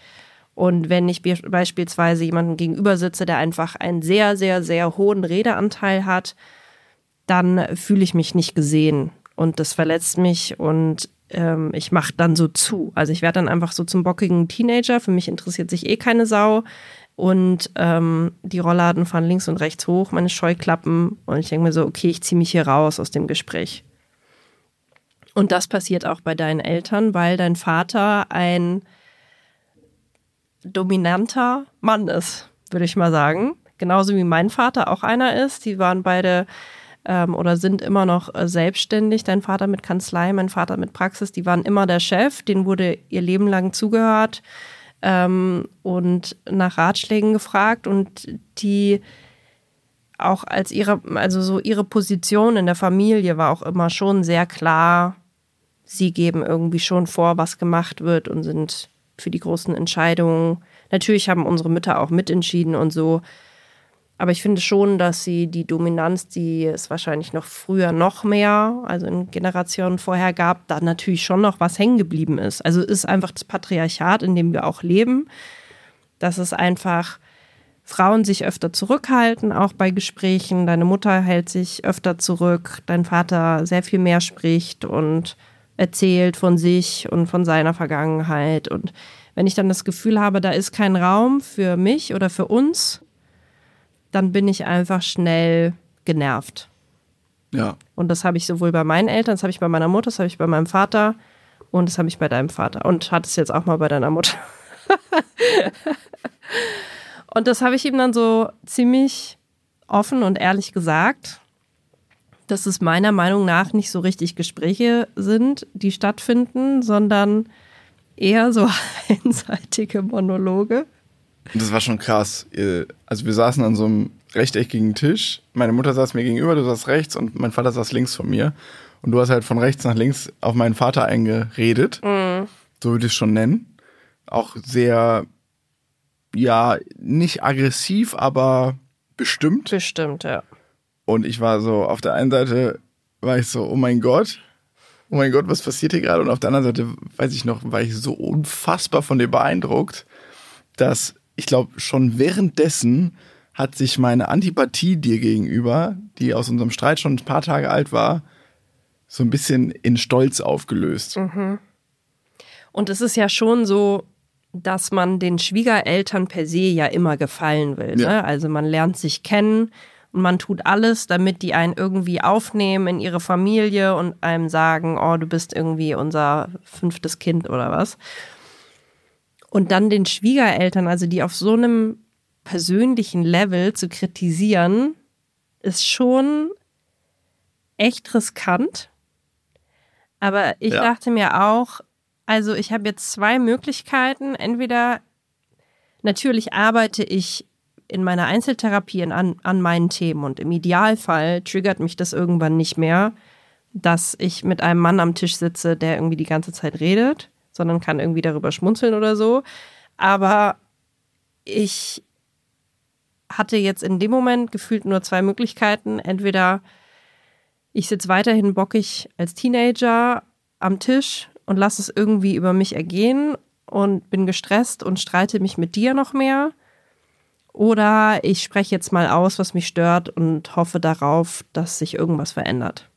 Und wenn ich beispielsweise jemandem gegenüber sitze, der einfach einen sehr, sehr, sehr hohen Redeanteil hat, dann fühle ich mich nicht gesehen und das verletzt mich und ähm, ich mache dann so zu. Also ich werde dann einfach so zum bockigen Teenager. Für mich interessiert sich eh keine Sau. Und ähm, die Rollladen fahren links und rechts hoch, meine Scheuklappen. Und ich denke mir so, okay, ich ziehe mich hier raus aus dem Gespräch. Und das passiert auch bei deinen Eltern, weil dein Vater ein dominanter Mann ist, würde ich mal sagen. Genauso wie mein Vater auch einer ist. Die waren beide ähm, oder sind immer noch äh, selbstständig. Dein Vater mit Kanzlei, mein Vater mit Praxis, die waren immer der Chef, denen wurde ihr Leben lang zugehört ähm, und nach Ratschlägen gefragt und die auch als ihre, also so ihre Position in der Familie war auch immer schon sehr klar. Sie geben irgendwie schon vor, was gemacht wird und sind für die großen Entscheidungen. Natürlich haben unsere Mütter auch mitentschieden und so. Aber ich finde schon, dass sie die Dominanz, die es wahrscheinlich noch früher noch mehr, also in Generationen vorher gab, da natürlich schon noch was hängen geblieben ist. Also ist einfach das Patriarchat, in dem wir auch leben, dass es einfach Frauen sich öfter zurückhalten, auch bei Gesprächen. Deine Mutter hält sich öfter zurück, dein Vater sehr viel mehr spricht und erzählt von sich und von seiner Vergangenheit. Und wenn ich dann das Gefühl habe, da ist kein Raum für mich oder für uns, dann bin ich einfach schnell genervt. Ja. Und das habe ich sowohl bei meinen Eltern, das habe ich bei meiner Mutter, das habe ich bei meinem Vater und das habe ich bei deinem Vater. Und hat es jetzt auch mal bei deiner Mutter. <laughs> und das habe ich ihm dann so ziemlich offen und ehrlich gesagt, dass es meiner Meinung nach nicht so richtig Gespräche sind, die stattfinden, sondern eher so <laughs> einseitige Monologe. Das war schon krass. Also wir saßen an so einem rechteckigen Tisch. Meine Mutter saß mir gegenüber, du saß rechts und mein Vater saß links von mir. Und du hast halt von rechts nach links auf meinen Vater eingeredet. Mhm. So würde ich es schon nennen. Auch sehr, ja, nicht aggressiv, aber bestimmt. Bestimmt, ja. Und ich war so, auf der einen Seite war ich so, oh mein Gott, oh mein Gott, was passiert hier gerade? Und auf der anderen Seite, weiß ich noch, war ich so unfassbar von dir beeindruckt, dass ich glaube, schon währenddessen hat sich meine Antipathie dir gegenüber, die aus unserem Streit schon ein paar Tage alt war, so ein bisschen in Stolz aufgelöst. Mhm. Und es ist ja schon so, dass man den Schwiegereltern per se ja immer gefallen will. Ja. Ne? Also man lernt sich kennen und man tut alles, damit die einen irgendwie aufnehmen in ihre Familie und einem sagen, oh, du bist irgendwie unser fünftes Kind oder was. Und dann den Schwiegereltern, also die auf so einem persönlichen Level zu kritisieren, ist schon echt riskant. Aber ich ja. dachte mir auch, also ich habe jetzt zwei Möglichkeiten. Entweder natürlich arbeite ich in meiner Einzeltherapie an, an meinen Themen und im Idealfall triggert mich das irgendwann nicht mehr, dass ich mit einem Mann am Tisch sitze, der irgendwie die ganze Zeit redet sondern kann irgendwie darüber schmunzeln oder so. Aber ich hatte jetzt in dem Moment gefühlt nur zwei Möglichkeiten. Entweder ich sitze weiterhin bockig als Teenager am Tisch und lasse es irgendwie über mich ergehen und bin gestresst und streite mich mit dir noch mehr. Oder ich spreche jetzt mal aus, was mich stört und hoffe darauf, dass sich irgendwas verändert.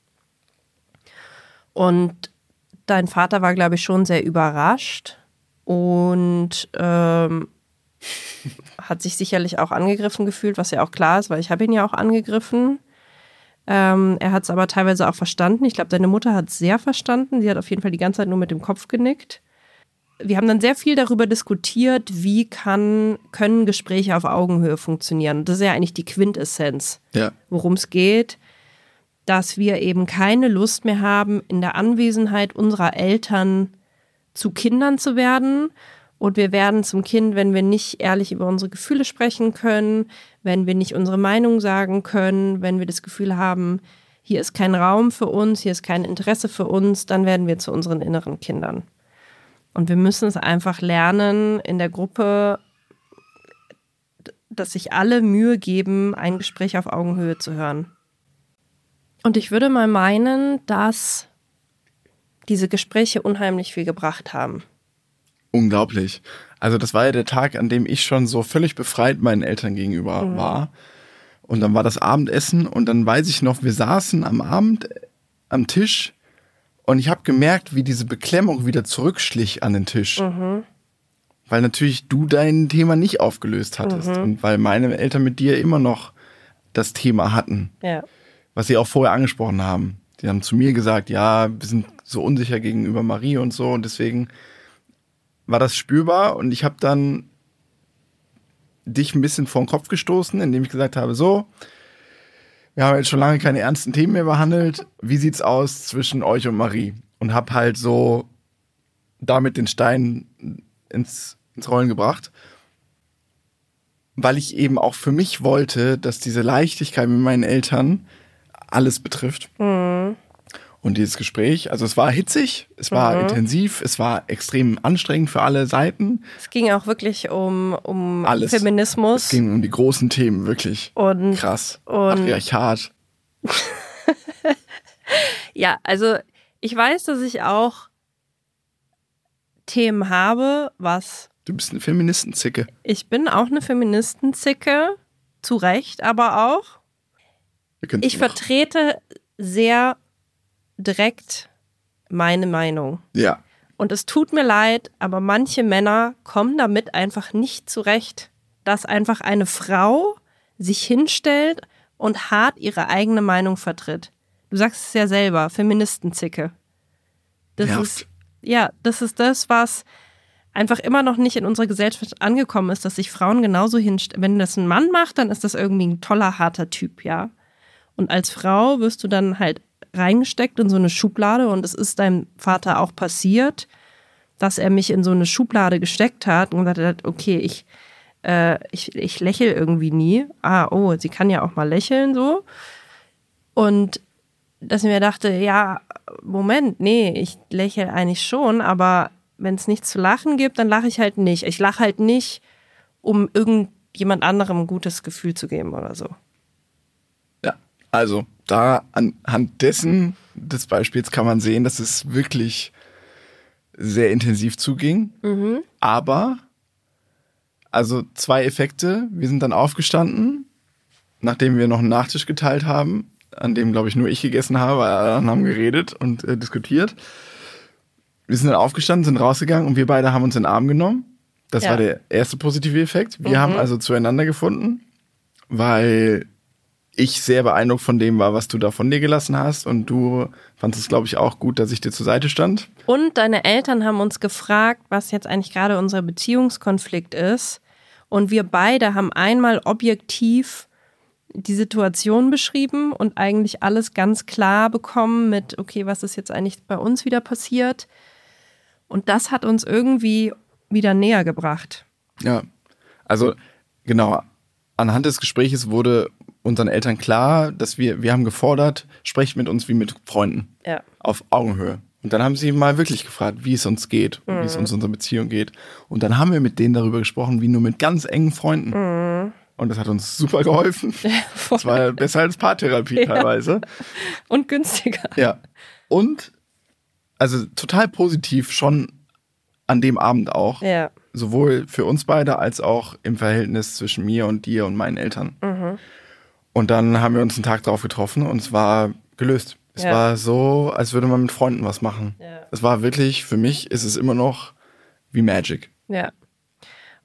Und dein Vater war, glaube ich, schon sehr überrascht und ähm, hat sich sicherlich auch angegriffen gefühlt, was ja auch klar ist, weil ich habe ihn ja auch angegriffen. Ähm, er hat es aber teilweise auch verstanden. Ich glaube, deine Mutter hat es sehr verstanden. Sie hat auf jeden Fall die ganze Zeit nur mit dem Kopf genickt. Wir haben dann sehr viel darüber diskutiert, wie kann, können Gespräche auf Augenhöhe funktionieren. Das ist ja eigentlich die Quintessenz, ja. worum es geht dass wir eben keine Lust mehr haben, in der Anwesenheit unserer Eltern zu Kindern zu werden. Und wir werden zum Kind, wenn wir nicht ehrlich über unsere Gefühle sprechen können, wenn wir nicht unsere Meinung sagen können, wenn wir das Gefühl haben, hier ist kein Raum für uns, hier ist kein Interesse für uns, dann werden wir zu unseren inneren Kindern. Und wir müssen es einfach lernen, in der Gruppe, dass sich alle Mühe geben, ein Gespräch auf Augenhöhe zu hören. Und ich würde mal meinen, dass diese Gespräche unheimlich viel gebracht haben. Unglaublich. Also das war ja der Tag, an dem ich schon so völlig befreit meinen Eltern gegenüber mhm. war. Und dann war das Abendessen und dann weiß ich noch, wir saßen am Abend am Tisch und ich habe gemerkt, wie diese Beklemmung wieder zurückschlich an den Tisch. Mhm. Weil natürlich du dein Thema nicht aufgelöst hattest mhm. und weil meine Eltern mit dir immer noch das Thema hatten. Ja. Was sie auch vorher angesprochen haben. Die haben zu mir gesagt, ja, wir sind so unsicher gegenüber Marie und so und deswegen war das spürbar und ich habe dann dich ein bisschen vor den Kopf gestoßen, indem ich gesagt habe, so, wir haben jetzt schon lange keine ernsten Themen mehr behandelt. Wie sieht's aus zwischen euch und Marie? Und hab halt so damit den Stein ins, ins Rollen gebracht. Weil ich eben auch für mich wollte, dass diese Leichtigkeit mit meinen Eltern alles betrifft. Mhm. Und dieses Gespräch, also es war hitzig, es war mhm. intensiv, es war extrem anstrengend für alle Seiten. Es ging auch wirklich um, um Alles. Feminismus. Es ging um die großen Themen, wirklich. Und, Krass. Und Patriarchat. <laughs> ja, also ich weiß, dass ich auch Themen habe, was. Du bist eine Feministenzicke. Ich bin auch eine Feministenzicke, zu Recht aber auch. Ich vertrete sehr direkt meine Meinung. Ja. Und es tut mir leid, aber manche Männer kommen damit einfach nicht zurecht, dass einfach eine Frau sich hinstellt und hart ihre eigene Meinung vertritt. Du sagst es ja selber, Feministenzicke. Das ja. ist ja, das ist das, was einfach immer noch nicht in unserer Gesellschaft angekommen ist, dass sich Frauen genauso hinstellen. Wenn das ein Mann macht, dann ist das irgendwie ein toller, harter Typ, ja. Und als Frau wirst du dann halt reingesteckt in so eine Schublade und es ist deinem Vater auch passiert, dass er mich in so eine Schublade gesteckt hat und gesagt hat, okay, ich, äh, ich, ich lächle irgendwie nie. Ah, oh, sie kann ja auch mal lächeln so. Und dass ich mir dachte, ja, Moment, nee, ich lächle eigentlich schon, aber wenn es nichts zu lachen gibt, dann lache ich halt nicht. Ich lache halt nicht, um irgendjemand anderem ein gutes Gefühl zu geben oder so. Also da anhand dessen des Beispiels kann man sehen, dass es wirklich sehr intensiv zuging. Mhm. Aber, also zwei Effekte. Wir sind dann aufgestanden, nachdem wir noch einen Nachtisch geteilt haben, an dem, glaube ich, nur ich gegessen habe, weil alle anderen haben geredet und äh, diskutiert. Wir sind dann aufgestanden, sind rausgegangen und wir beide haben uns in den Arm genommen. Das ja. war der erste positive Effekt. Wir mhm. haben also zueinander gefunden, weil ich sehr beeindruckt von dem war, was du da von dir gelassen hast. Und du fandest es, glaube ich, auch gut, dass ich dir zur Seite stand. Und deine Eltern haben uns gefragt, was jetzt eigentlich gerade unser Beziehungskonflikt ist. Und wir beide haben einmal objektiv die Situation beschrieben und eigentlich alles ganz klar bekommen mit, okay, was ist jetzt eigentlich bei uns wieder passiert? Und das hat uns irgendwie wieder näher gebracht. Ja, also genau. Anhand des Gespräches wurde unseren Eltern klar, dass wir, wir haben gefordert, sprecht mit uns wie mit Freunden. Ja. Auf Augenhöhe. Und dann haben sie mal wirklich gefragt, wie es uns geht, mhm. wie es uns in unserer Beziehung geht. Und dann haben wir mit denen darüber gesprochen, wie nur mit ganz engen Freunden. Mhm. Und das hat uns super geholfen. <laughs> Ja, das war besser als Paartherapie ja. teilweise. Und günstiger. Ja. Und also total positiv schon an dem Abend auch. Ja. Sowohl für uns beide als auch im Verhältnis zwischen mir und dir und meinen Eltern. Mhm. Und dann haben wir uns einen Tag drauf getroffen und es war gelöst. Es ja. war so, als würde man mit Freunden was machen. Ja. Es war wirklich, für mich ist es immer noch wie Magic. Ja.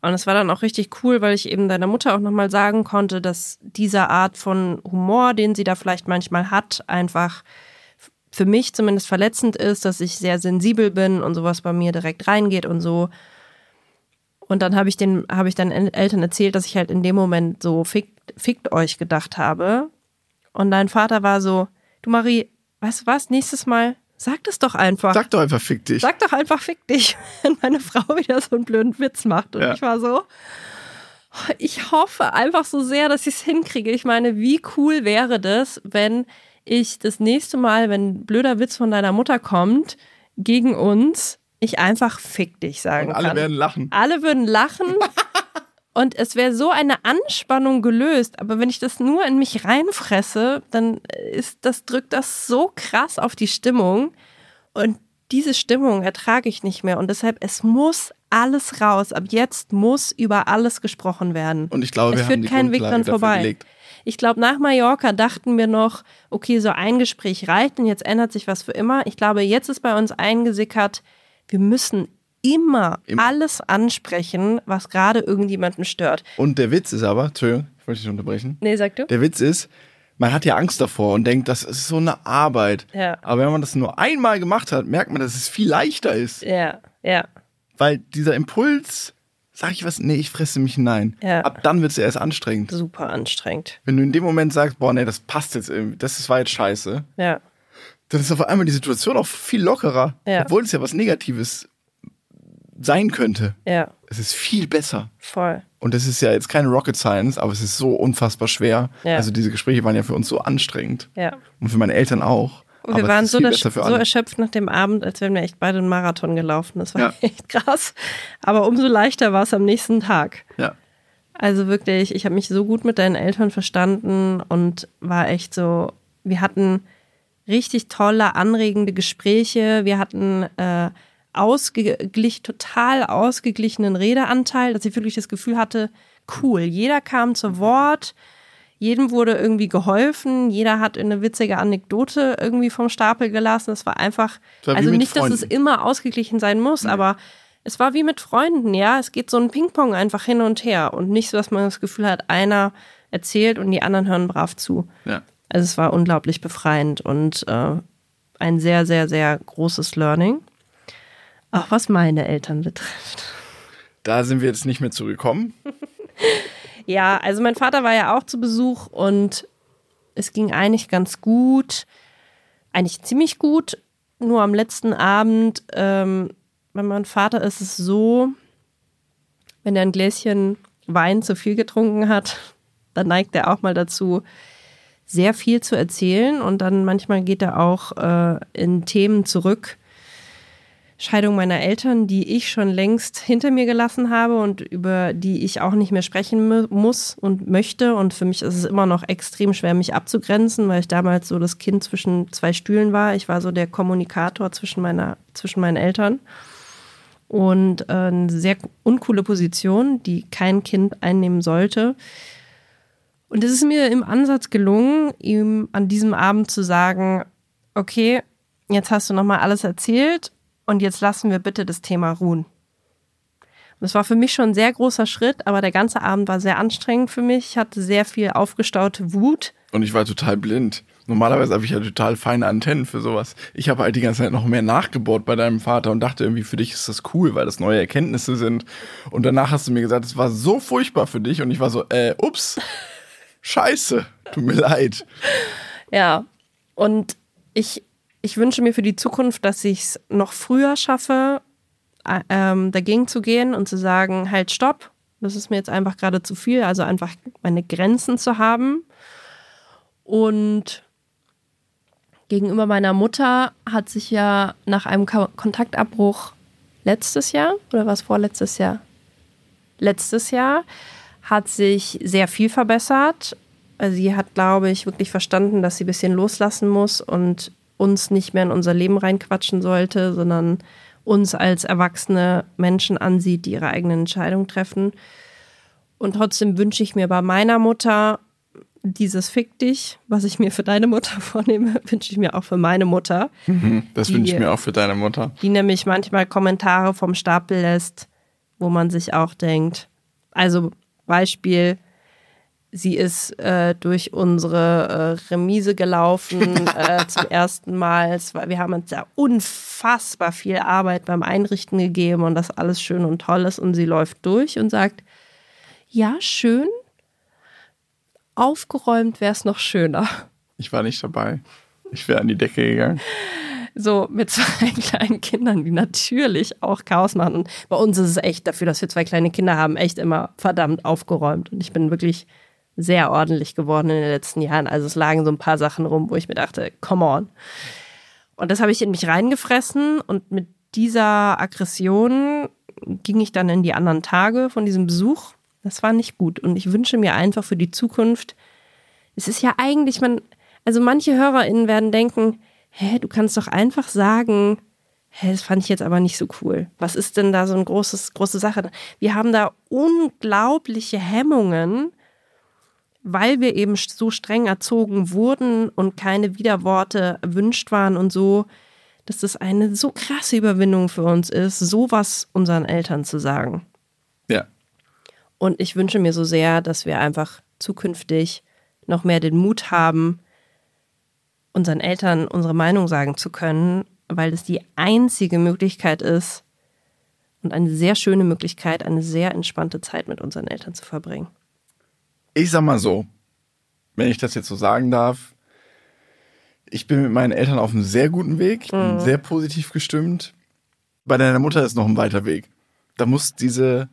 Und es war dann auch richtig cool, weil ich eben deiner Mutter auch nochmal sagen konnte, dass diese Art von Humor, den sie da vielleicht manchmal hat, einfach für mich zumindest verletzend ist, dass ich sehr sensibel bin und sowas bei mir direkt reingeht und so. Und dann habe ich den, habe ich dann Eltern erzählt, dass ich halt in dem Moment so fickt, fickt euch gedacht habe. Und dein Vater war so, du Marie, weißt du was, nächstes Mal sag das doch einfach. Sag doch einfach fick dich. Sag doch einfach fick dich, <laughs> wenn meine Frau wieder so einen blöden Witz macht. Und ja. ich war so, ich hoffe einfach so sehr, dass ich es hinkriege. Ich meine, wie cool wäre das, wenn ich das nächste Mal, wenn ein blöder Witz von deiner Mutter kommt, gegen uns ich einfach fick dich sagen Und alle kann. werden lachen. Alle würden lachen. <laughs> und es wäre so eine Anspannung gelöst. Aber wenn ich das nur in mich reinfresse, dann ist das, drückt das so krass auf die Stimmung. Und diese Stimmung ertrage ich nicht mehr. Und deshalb, es muss alles raus. Ab jetzt muss über alles gesprochen werden. Und ich glaube, es wir führt haben die keinen Weg dran vorbei. gelegt. Ich glaube, nach Mallorca dachten wir noch, okay, so ein Gespräch reicht und jetzt ändert sich was für immer. Ich glaube, jetzt ist bei uns eingesickert, wir müssen immer, Immer. alles ansprechen, was gerade irgendjemanden stört. Und der Witz ist aber, Entschuldigung, ich wollte dich unterbrechen. Nee, sag du? Der Witz ist, man hat ja Angst davor und denkt, das ist so eine Arbeit. Ja. Aber wenn man das nur einmal gemacht hat, merkt man, dass es viel leichter ist. Ja, ja. Weil dieser Impuls, sag ich was, nee, ich fresse mich hinein. Ja. Ab dann wird es erst anstrengend. Super anstrengend. Wenn du in dem Moment sagst, boah, nee, das passt jetzt irgendwie, das war jetzt scheiße, Ja. Dann ist auf einmal die Situation auch viel lockerer. Ja. Obwohl es ja was Negatives sein könnte. Ja, Es ist viel besser. voll. Und es ist ja jetzt keine Rocket Science, aber es ist so unfassbar schwer. Ja. Also diese Gespräche waren ja für uns so anstrengend. Ja. Und für meine Eltern auch. Und wir Aber waren so, das, so erschöpft nach dem Abend, als wären wir echt beide einen Marathon gelaufen. Das war Ja. <laughs> echt krass. Aber umso leichter war es am nächsten Tag. Ja. Also wirklich, ich habe mich so gut mit deinen Eltern verstanden und war echt so, wir hatten richtig tolle, anregende Gespräche. Wir hatten äh, ausgeglich, total ausgeglichenen Redeanteil, dass ich wirklich das Gefühl hatte, cool, jeder kam zu Wort, jedem wurde irgendwie geholfen, jeder hat eine witzige Anekdote irgendwie vom Stapel gelassen. Es war einfach, war also nicht, dass es Freunden. immer ausgeglichen sein muss, aber es war wie mit Freunden, ja. Es geht so ein Ping-Pong einfach hin und her und nicht so, dass man das Gefühl hat, einer erzählt und die anderen hören brav zu. Ja. Also es war unglaublich befreiend und äh, ein sehr, sehr, sehr großes Learning. Auch was meine Eltern betrifft. Da sind wir jetzt nicht mehr zugekommen. <laughs> Ja, also mein Vater war ja auch zu Besuch und es ging eigentlich ganz gut, eigentlich ziemlich gut. Nur am letzten Abend, ähm, bei meinem Vater ist es so, wenn er ein Gläschen Wein zu viel getrunken hat, <laughs> dann neigt er auch mal dazu, sehr viel zu erzählen und dann manchmal geht er auch äh, in Themen zurück. Scheidung meiner Eltern, die ich schon längst hinter mir gelassen habe und über die ich auch nicht mehr sprechen mu muss und möchte. Und für mich ist es immer noch extrem schwer, mich abzugrenzen, weil ich damals so das Kind zwischen zwei Stühlen war. Ich war so der Kommunikator zwischen, meiner, zwischen meinen Eltern. Und äh, eine sehr uncoole Position, die kein Kind einnehmen sollte. Und es ist mir im Ansatz gelungen, ihm an diesem Abend zu sagen, okay, jetzt hast du nochmal alles erzählt und jetzt lassen wir bitte das Thema ruhen. Das war für mich schon ein sehr großer Schritt, aber der ganze Abend war sehr anstrengend für mich. Ich hatte sehr viel aufgestaute Wut. Und ich war total blind. Normalerweise habe ich ja total feine Antennen für sowas. Ich habe halt die ganze Zeit noch mehr nachgebohrt bei deinem Vater und dachte irgendwie, für dich ist das cool, weil das neue Erkenntnisse sind. Und danach hast du mir gesagt, es war so furchtbar für dich. Und ich war so, äh, ups, scheiße, tut mir leid. Ja, und ich, ich wünsche mir für die Zukunft, dass ich es noch früher schaffe, äh, ähm, dagegen zu gehen und zu sagen, halt, stopp, das ist mir jetzt einfach gerade zu viel. Also einfach meine Grenzen zu haben. Und gegenüber meiner Mutter hat sich ja nach einem Ko Kontaktabbruch letztes Jahr oder was vorletztes Jahr? Letztes Jahr hat sich sehr viel verbessert. Also sie hat, glaube ich, wirklich verstanden, dass sie ein bisschen loslassen muss und uns nicht mehr in unser Leben reinquatschen sollte, sondern uns als erwachsene Menschen ansieht, die ihre eigenen Entscheidungen treffen. Und trotzdem wünsche ich mir bei meiner Mutter dieses Fick dich, was ich mir für deine Mutter <laughs> vornehme, wünsche ich mir auch für meine Mutter, Das Die- wünsche ich mir auch für deine Mutter. die nämlich manchmal Kommentare vom Stapel lässt, wo man sich auch denkt, also Beispiel, sie ist äh, durch unsere äh, Remise gelaufen <laughs> äh, zum ersten Mal. War, wir haben uns ja unfassbar viel Arbeit beim Einrichten gegeben und das alles schön und toll ist und sie läuft durch und sagt, ja, schön, aufgeräumt wäre es noch schöner. Ich war nicht dabei. Ich wäre an die Decke gegangen. So mit zwei <laughs> kleinen Kindern, die natürlich auch Chaos machen. Und bei uns ist es echt dafür, dass wir zwei kleine Kinder haben, echt immer verdammt aufgeräumt. Und ich bin wirklich sehr ordentlich geworden in den letzten Jahren. Also es lagen so ein paar Sachen rum, wo ich mir dachte, come on. Und das habe ich in mich reingefressen und mit dieser Aggression ging ich dann in die anderen Tage von diesem Besuch. Das war nicht gut. Und ich wünsche mir einfach für die Zukunft, es ist ja eigentlich, man, also manche HörerInnen werden denken, hä, du kannst doch einfach sagen, hä, das fand ich jetzt aber nicht so cool. Was ist denn da so eine großes, große Sache? Wir haben da unglaubliche Hemmungen, weil wir eben so streng erzogen wurden und keine Widerworte erwünscht waren und so, dass das eine so krasse Überwindung für uns ist, sowas unseren Eltern zu sagen. Ja. Und ich wünsche mir so sehr, dass wir einfach zukünftig noch mehr den Mut haben, unseren Eltern unsere Meinung sagen zu können, weil es die einzige Möglichkeit ist und eine sehr schöne Möglichkeit, eine sehr entspannte Zeit mit unseren Eltern zu verbringen. Ich sag mal so, wenn ich das jetzt so sagen darf, ich bin mit meinen Eltern auf einem sehr guten Weg, ich bin mhm. sehr positiv gestimmt. Bei deiner Mutter ist noch ein weiter Weg. Da muss diese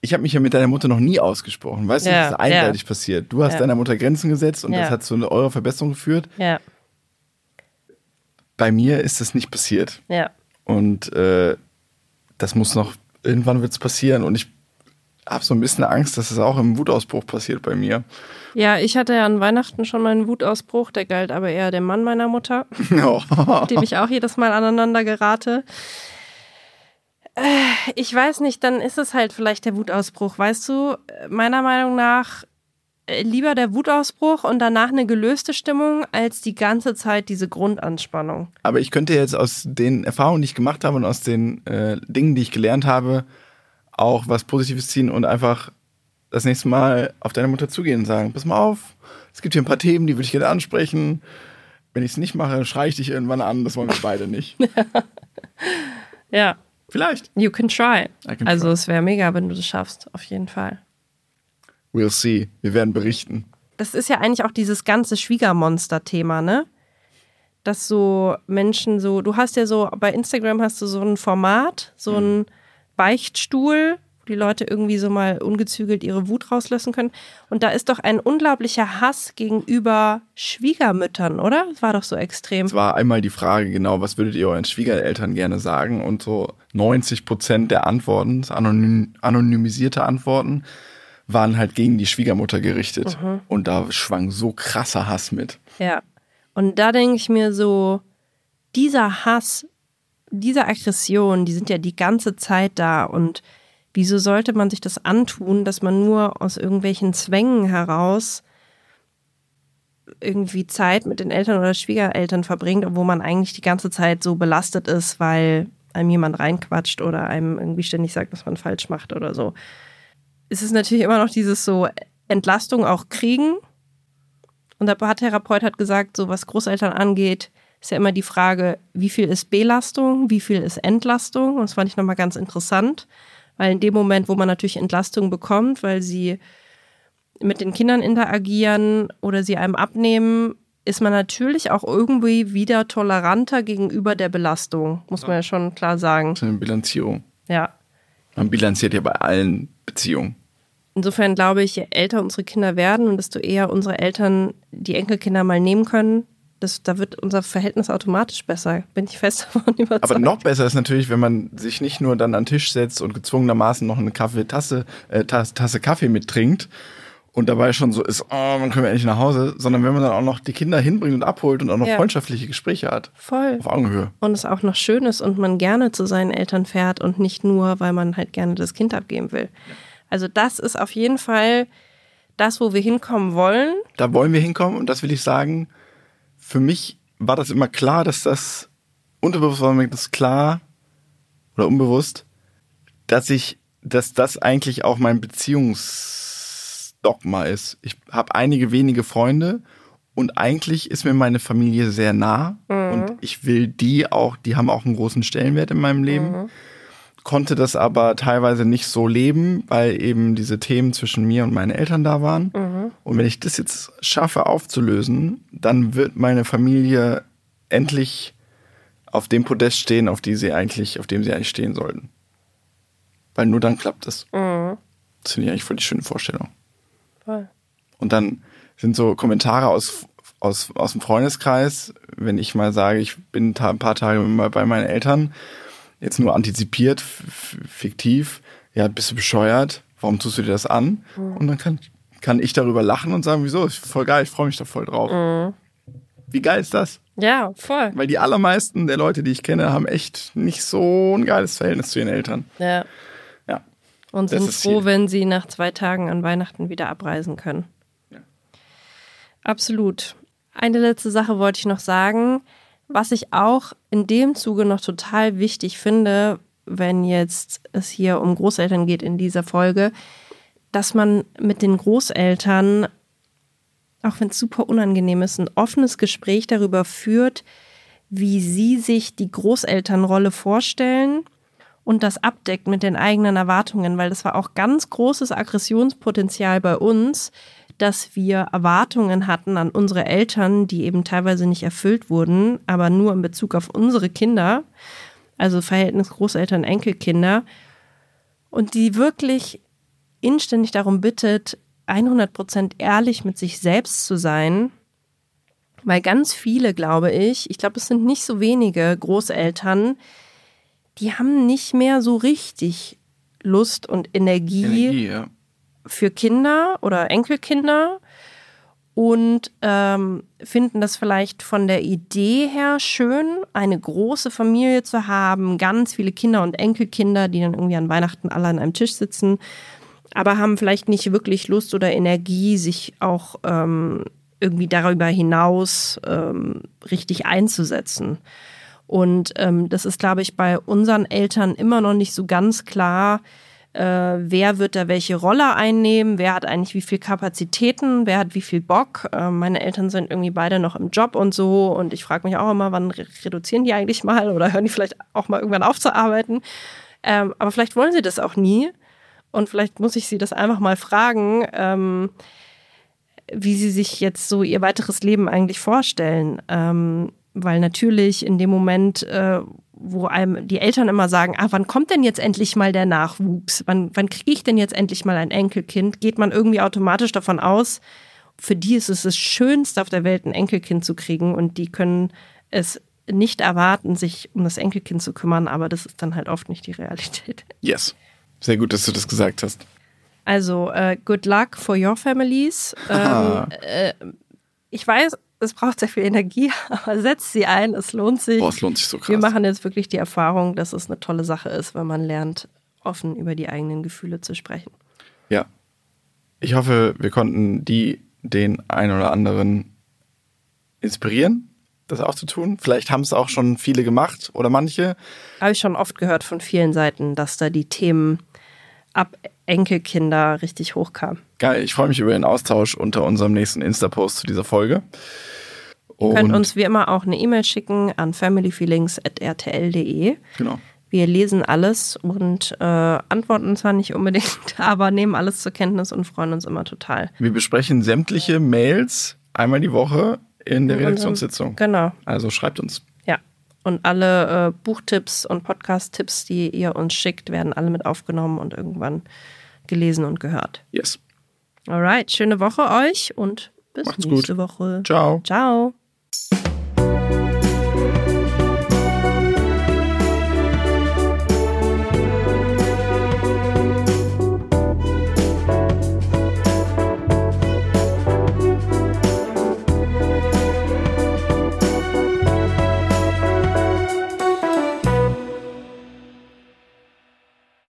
ich habe mich ja mit deiner Mutter noch nie ausgesprochen. Weißt ja, du, das ist einseitig ja. passiert. Du hast ja. deiner Mutter Grenzen gesetzt und das hat zu einer eurer Verbesserung geführt. Ja. Bei mir ist das nicht passiert. Ja. Und äh, das muss noch, irgendwann wird es passieren. Und ich habe so ein bisschen Angst, dass es auch im Wutausbruch passiert bei mir. Ja, ich hatte ja an Weihnachten schon meinen Wutausbruch, der galt aber eher dem Mann meiner Mutter, <laughs> oh. <laughs> dem ich auch jedes Mal aneinander gerate. Äh, ich weiß nicht, dann ist es halt vielleicht der Wutausbruch. Weißt du, meiner Meinung nach äh, lieber der Wutausbruch und danach eine gelöste Stimmung als die ganze Zeit diese Grundanspannung. Aber ich könnte jetzt aus den Erfahrungen, die ich gemacht habe und aus den äh, Dingen, die ich gelernt habe, auch was Positives ziehen und einfach das nächste Mal auf deine Mutter zugehen und sagen, pass mal auf, es gibt hier ein paar Themen, die würde ich gerne ansprechen. Wenn ich es nicht mache, schreie ich dich irgendwann an, das wollen wir beide nicht. <laughs> ja. Vielleicht. You can try. Can also try. es wäre mega, wenn du das schaffst, auf jeden Fall. We'll see. Wir werden berichten. Das ist ja eigentlich auch dieses ganze Schwiegermonster-Thema, ne? Dass so Menschen so, du hast ja so, bei Instagram hast du so ein Format, so mhm. ein Beichtstuhl, die Leute irgendwie so mal ungezügelt ihre Wut rauslassen können. Und da ist doch ein unglaublicher Hass gegenüber Schwiegermüttern, oder? Das war doch so extrem. Es war einmal die Frage, genau, was würdet ihr euren Schwiegereltern gerne sagen? Und so 90 Prozent der Antworten, anonym, anonymisierte Antworten, waren halt gegen die Schwiegermutter gerichtet. Mhm. Und da schwang so krasser Hass mit. Ja. Und da denke ich mir so, dieser Hass, diese Aggression, die sind ja die ganze Zeit da und Wieso sollte man sich das antun, dass man nur aus irgendwelchen Zwängen heraus irgendwie Zeit mit den Eltern oder Schwiegereltern verbringt, obwohl man eigentlich die ganze Zeit so belastet ist, weil einem jemand reinquatscht oder einem irgendwie ständig sagt, was man falsch macht oder so. Es ist natürlich immer noch dieses so Entlastung auch kriegen. Und der Paartherapeut hat gesagt, so was Großeltern angeht, ist ja immer die Frage, wie viel ist Belastung, wie viel ist Entlastung. Und das fand ich nochmal ganz interessant. Weil in dem Moment, wo man natürlich Entlastung bekommt, weil sie mit den Kindern interagieren oder sie einem abnehmen, ist man natürlich auch irgendwie wieder toleranter gegenüber der Belastung, muss man ja schon klar sagen. Das ist eine Bilanzierung. Ja. Man bilanziert ja bei allen Beziehungen. Insofern glaube ich, je älter unsere Kinder werden und desto eher unsere Eltern die Enkelkinder mal nehmen können, das, da wird unser Verhältnis automatisch besser, bin ich fest <laughs> davon überzeugt. Aber noch besser ist natürlich, wenn man sich nicht nur dann an den Tisch setzt und gezwungenermaßen noch eine Kaffeetasse, äh, Tasse, Tasse Kaffee mittrinkt und dabei schon so ist, oh, man können wir endlich nach Hause, sondern wenn man dann auch noch die Kinder hinbringt und abholt und auch noch ja. freundschaftliche Gespräche hat. Voll. Auf Augenhöhe. Und es auch noch schön ist und man gerne zu seinen Eltern fährt und nicht nur, weil man halt gerne das Kind abgeben will. Also das ist auf jeden Fall das, wo wir hinkommen wollen. Da wollen wir hinkommen und das will ich sagen, für mich war das immer klar, dass das unterbewusst war mir das klar oder unbewusst, dass ich, dass das eigentlich auch mein Beziehungsdogma ist. Ich habe einige wenige Freunde und eigentlich ist mir meine Familie sehr nah mhm. und ich will die auch, die haben auch einen großen Stellenwert in meinem Leben. Mhm konnte das aber teilweise nicht so leben, weil eben diese Themen zwischen mir und meinen Eltern da waren. Mhm. Und wenn ich das jetzt schaffe aufzulösen, dann wird meine Familie endlich auf dem Podest stehen, auf die sie eigentlich, auf dem sie eigentlich stehen sollten. Weil nur dann klappt es. Mhm. Das finde ich eigentlich voll die schöne Vorstellung. Voll. Und dann sind so Kommentare aus, aus, aus dem Freundeskreis, wenn ich mal sage, ich bin ein paar Tage mal bei meinen Eltern jetzt nur antizipiert, fiktiv, ja, bist du bescheuert, warum tust du dir das an? Mhm. Und dann kann, kann ich darüber lachen und sagen, wieso, ist voll geil, ich freue mich da voll drauf. Mhm. Wie geil ist das? Ja, voll. Weil die allermeisten der Leute, die ich kenne, haben echt nicht so ein geiles Verhältnis zu ihren Eltern. Ja. Ja. Und Das sind froh, wenn sie nach zwei Tagen an Weihnachten wieder abreisen können. Ja. Absolut. Eine letzte Sache wollte ich noch sagen. Was ich auch in dem Zuge noch total wichtig finde, wenn jetzt es hier um Großeltern geht in dieser Folge, dass man mit den Großeltern, auch wenn es super unangenehm ist, ein offenes Gespräch darüber führt, wie sie sich die Großelternrolle vorstellen und das abdeckt mit den eigenen Erwartungen, weil das war auch ganz großes Aggressionspotenzial bei uns, dass wir Erwartungen hatten an unsere Eltern, die eben teilweise nicht erfüllt wurden, aber nur in Bezug auf unsere Kinder, also Verhältnis Großeltern, Enkelkinder, und die wirklich inständig darum bittet, 100% ehrlich mit sich selbst zu sein, weil ganz viele, glaube ich, ich glaube, es sind nicht so wenige Großeltern, die haben nicht mehr so richtig Lust und Energie, Energie, ja. Für Kinder oder Enkelkinder und ähm, finden das vielleicht von der Idee her schön, eine große Familie zu haben, ganz viele Kinder und Enkelkinder, die dann irgendwie an Weihnachten alle an einem Tisch sitzen, aber haben vielleicht nicht wirklich Lust oder Energie, sich auch ähm, irgendwie darüber hinaus ähm, richtig einzusetzen. Und ähm, das ist, glaube ich, bei unseren Eltern immer noch nicht so ganz klar, äh, wer wird da welche Rolle einnehmen, wer hat eigentlich wie viel Kapazitäten, wer hat wie viel Bock. Äh, meine Eltern sind irgendwie beide noch im Job und so und ich frage mich auch immer, wann re reduzieren die eigentlich mal <laughs> oder hören die vielleicht auch mal irgendwann auf zu arbeiten. Ähm, aber vielleicht wollen sie das auch nie und vielleicht muss ich sie das einfach mal fragen, ähm, wie sie sich jetzt so ihr weiteres Leben eigentlich vorstellen. Ähm, weil natürlich in dem Moment, äh, wo einem die Eltern immer sagen, ah, wann kommt denn jetzt endlich mal der Nachwuchs? Wann, wann kriege ich denn jetzt endlich mal ein Enkelkind? Geht man irgendwie automatisch davon aus, für die ist es das Schönste auf der Welt, ein Enkelkind zu kriegen und die können es nicht erwarten, sich um das Enkelkind zu kümmern, aber das ist dann halt oft nicht die Realität. Yes. Sehr gut, dass du das gesagt hast. Also, äh, good luck for your families. Ähm, äh, ich weiß, es braucht sehr viel Energie, <laughs> aber setzt sie ein, es lohnt sich. Boah, es lohnt sich so krass. Wir machen jetzt wirklich die Erfahrung, dass es eine tolle Sache ist, wenn man lernt, offen über die eigenen Gefühle zu sprechen. Ja. Ich hoffe, wir konnten die, den einen oder anderen inspirieren, das auch zu tun. Vielleicht haben es auch schon viele gemacht oder manche. Habe ich schon oft gehört von vielen Seiten, dass da die Themen ab Enkelkinder richtig hochkamen. Geil, ich freue mich über den Austausch unter unserem nächsten Insta-Post zu dieser Folge. Ihr könnt uns wie immer auch eine E-Mail schicken an familyfeelings.rtl.de. genau. Wir lesen alles und äh, antworten zwar nicht unbedingt, <laughs> aber nehmen alles zur Kenntnis und freuen uns immer total. Wir besprechen sämtliche Mails einmal die Woche in der Redaktionssitzung. Genau, Also schreibt uns. ja. Und alle äh, Buchtipps und Podcast-Tipps, die ihr uns schickt, werden alle mit aufgenommen und irgendwann gelesen und gehört. Yes. Alright, schöne Woche euch und bis Macht's nächste gut. Woche. Ciao. Ciao.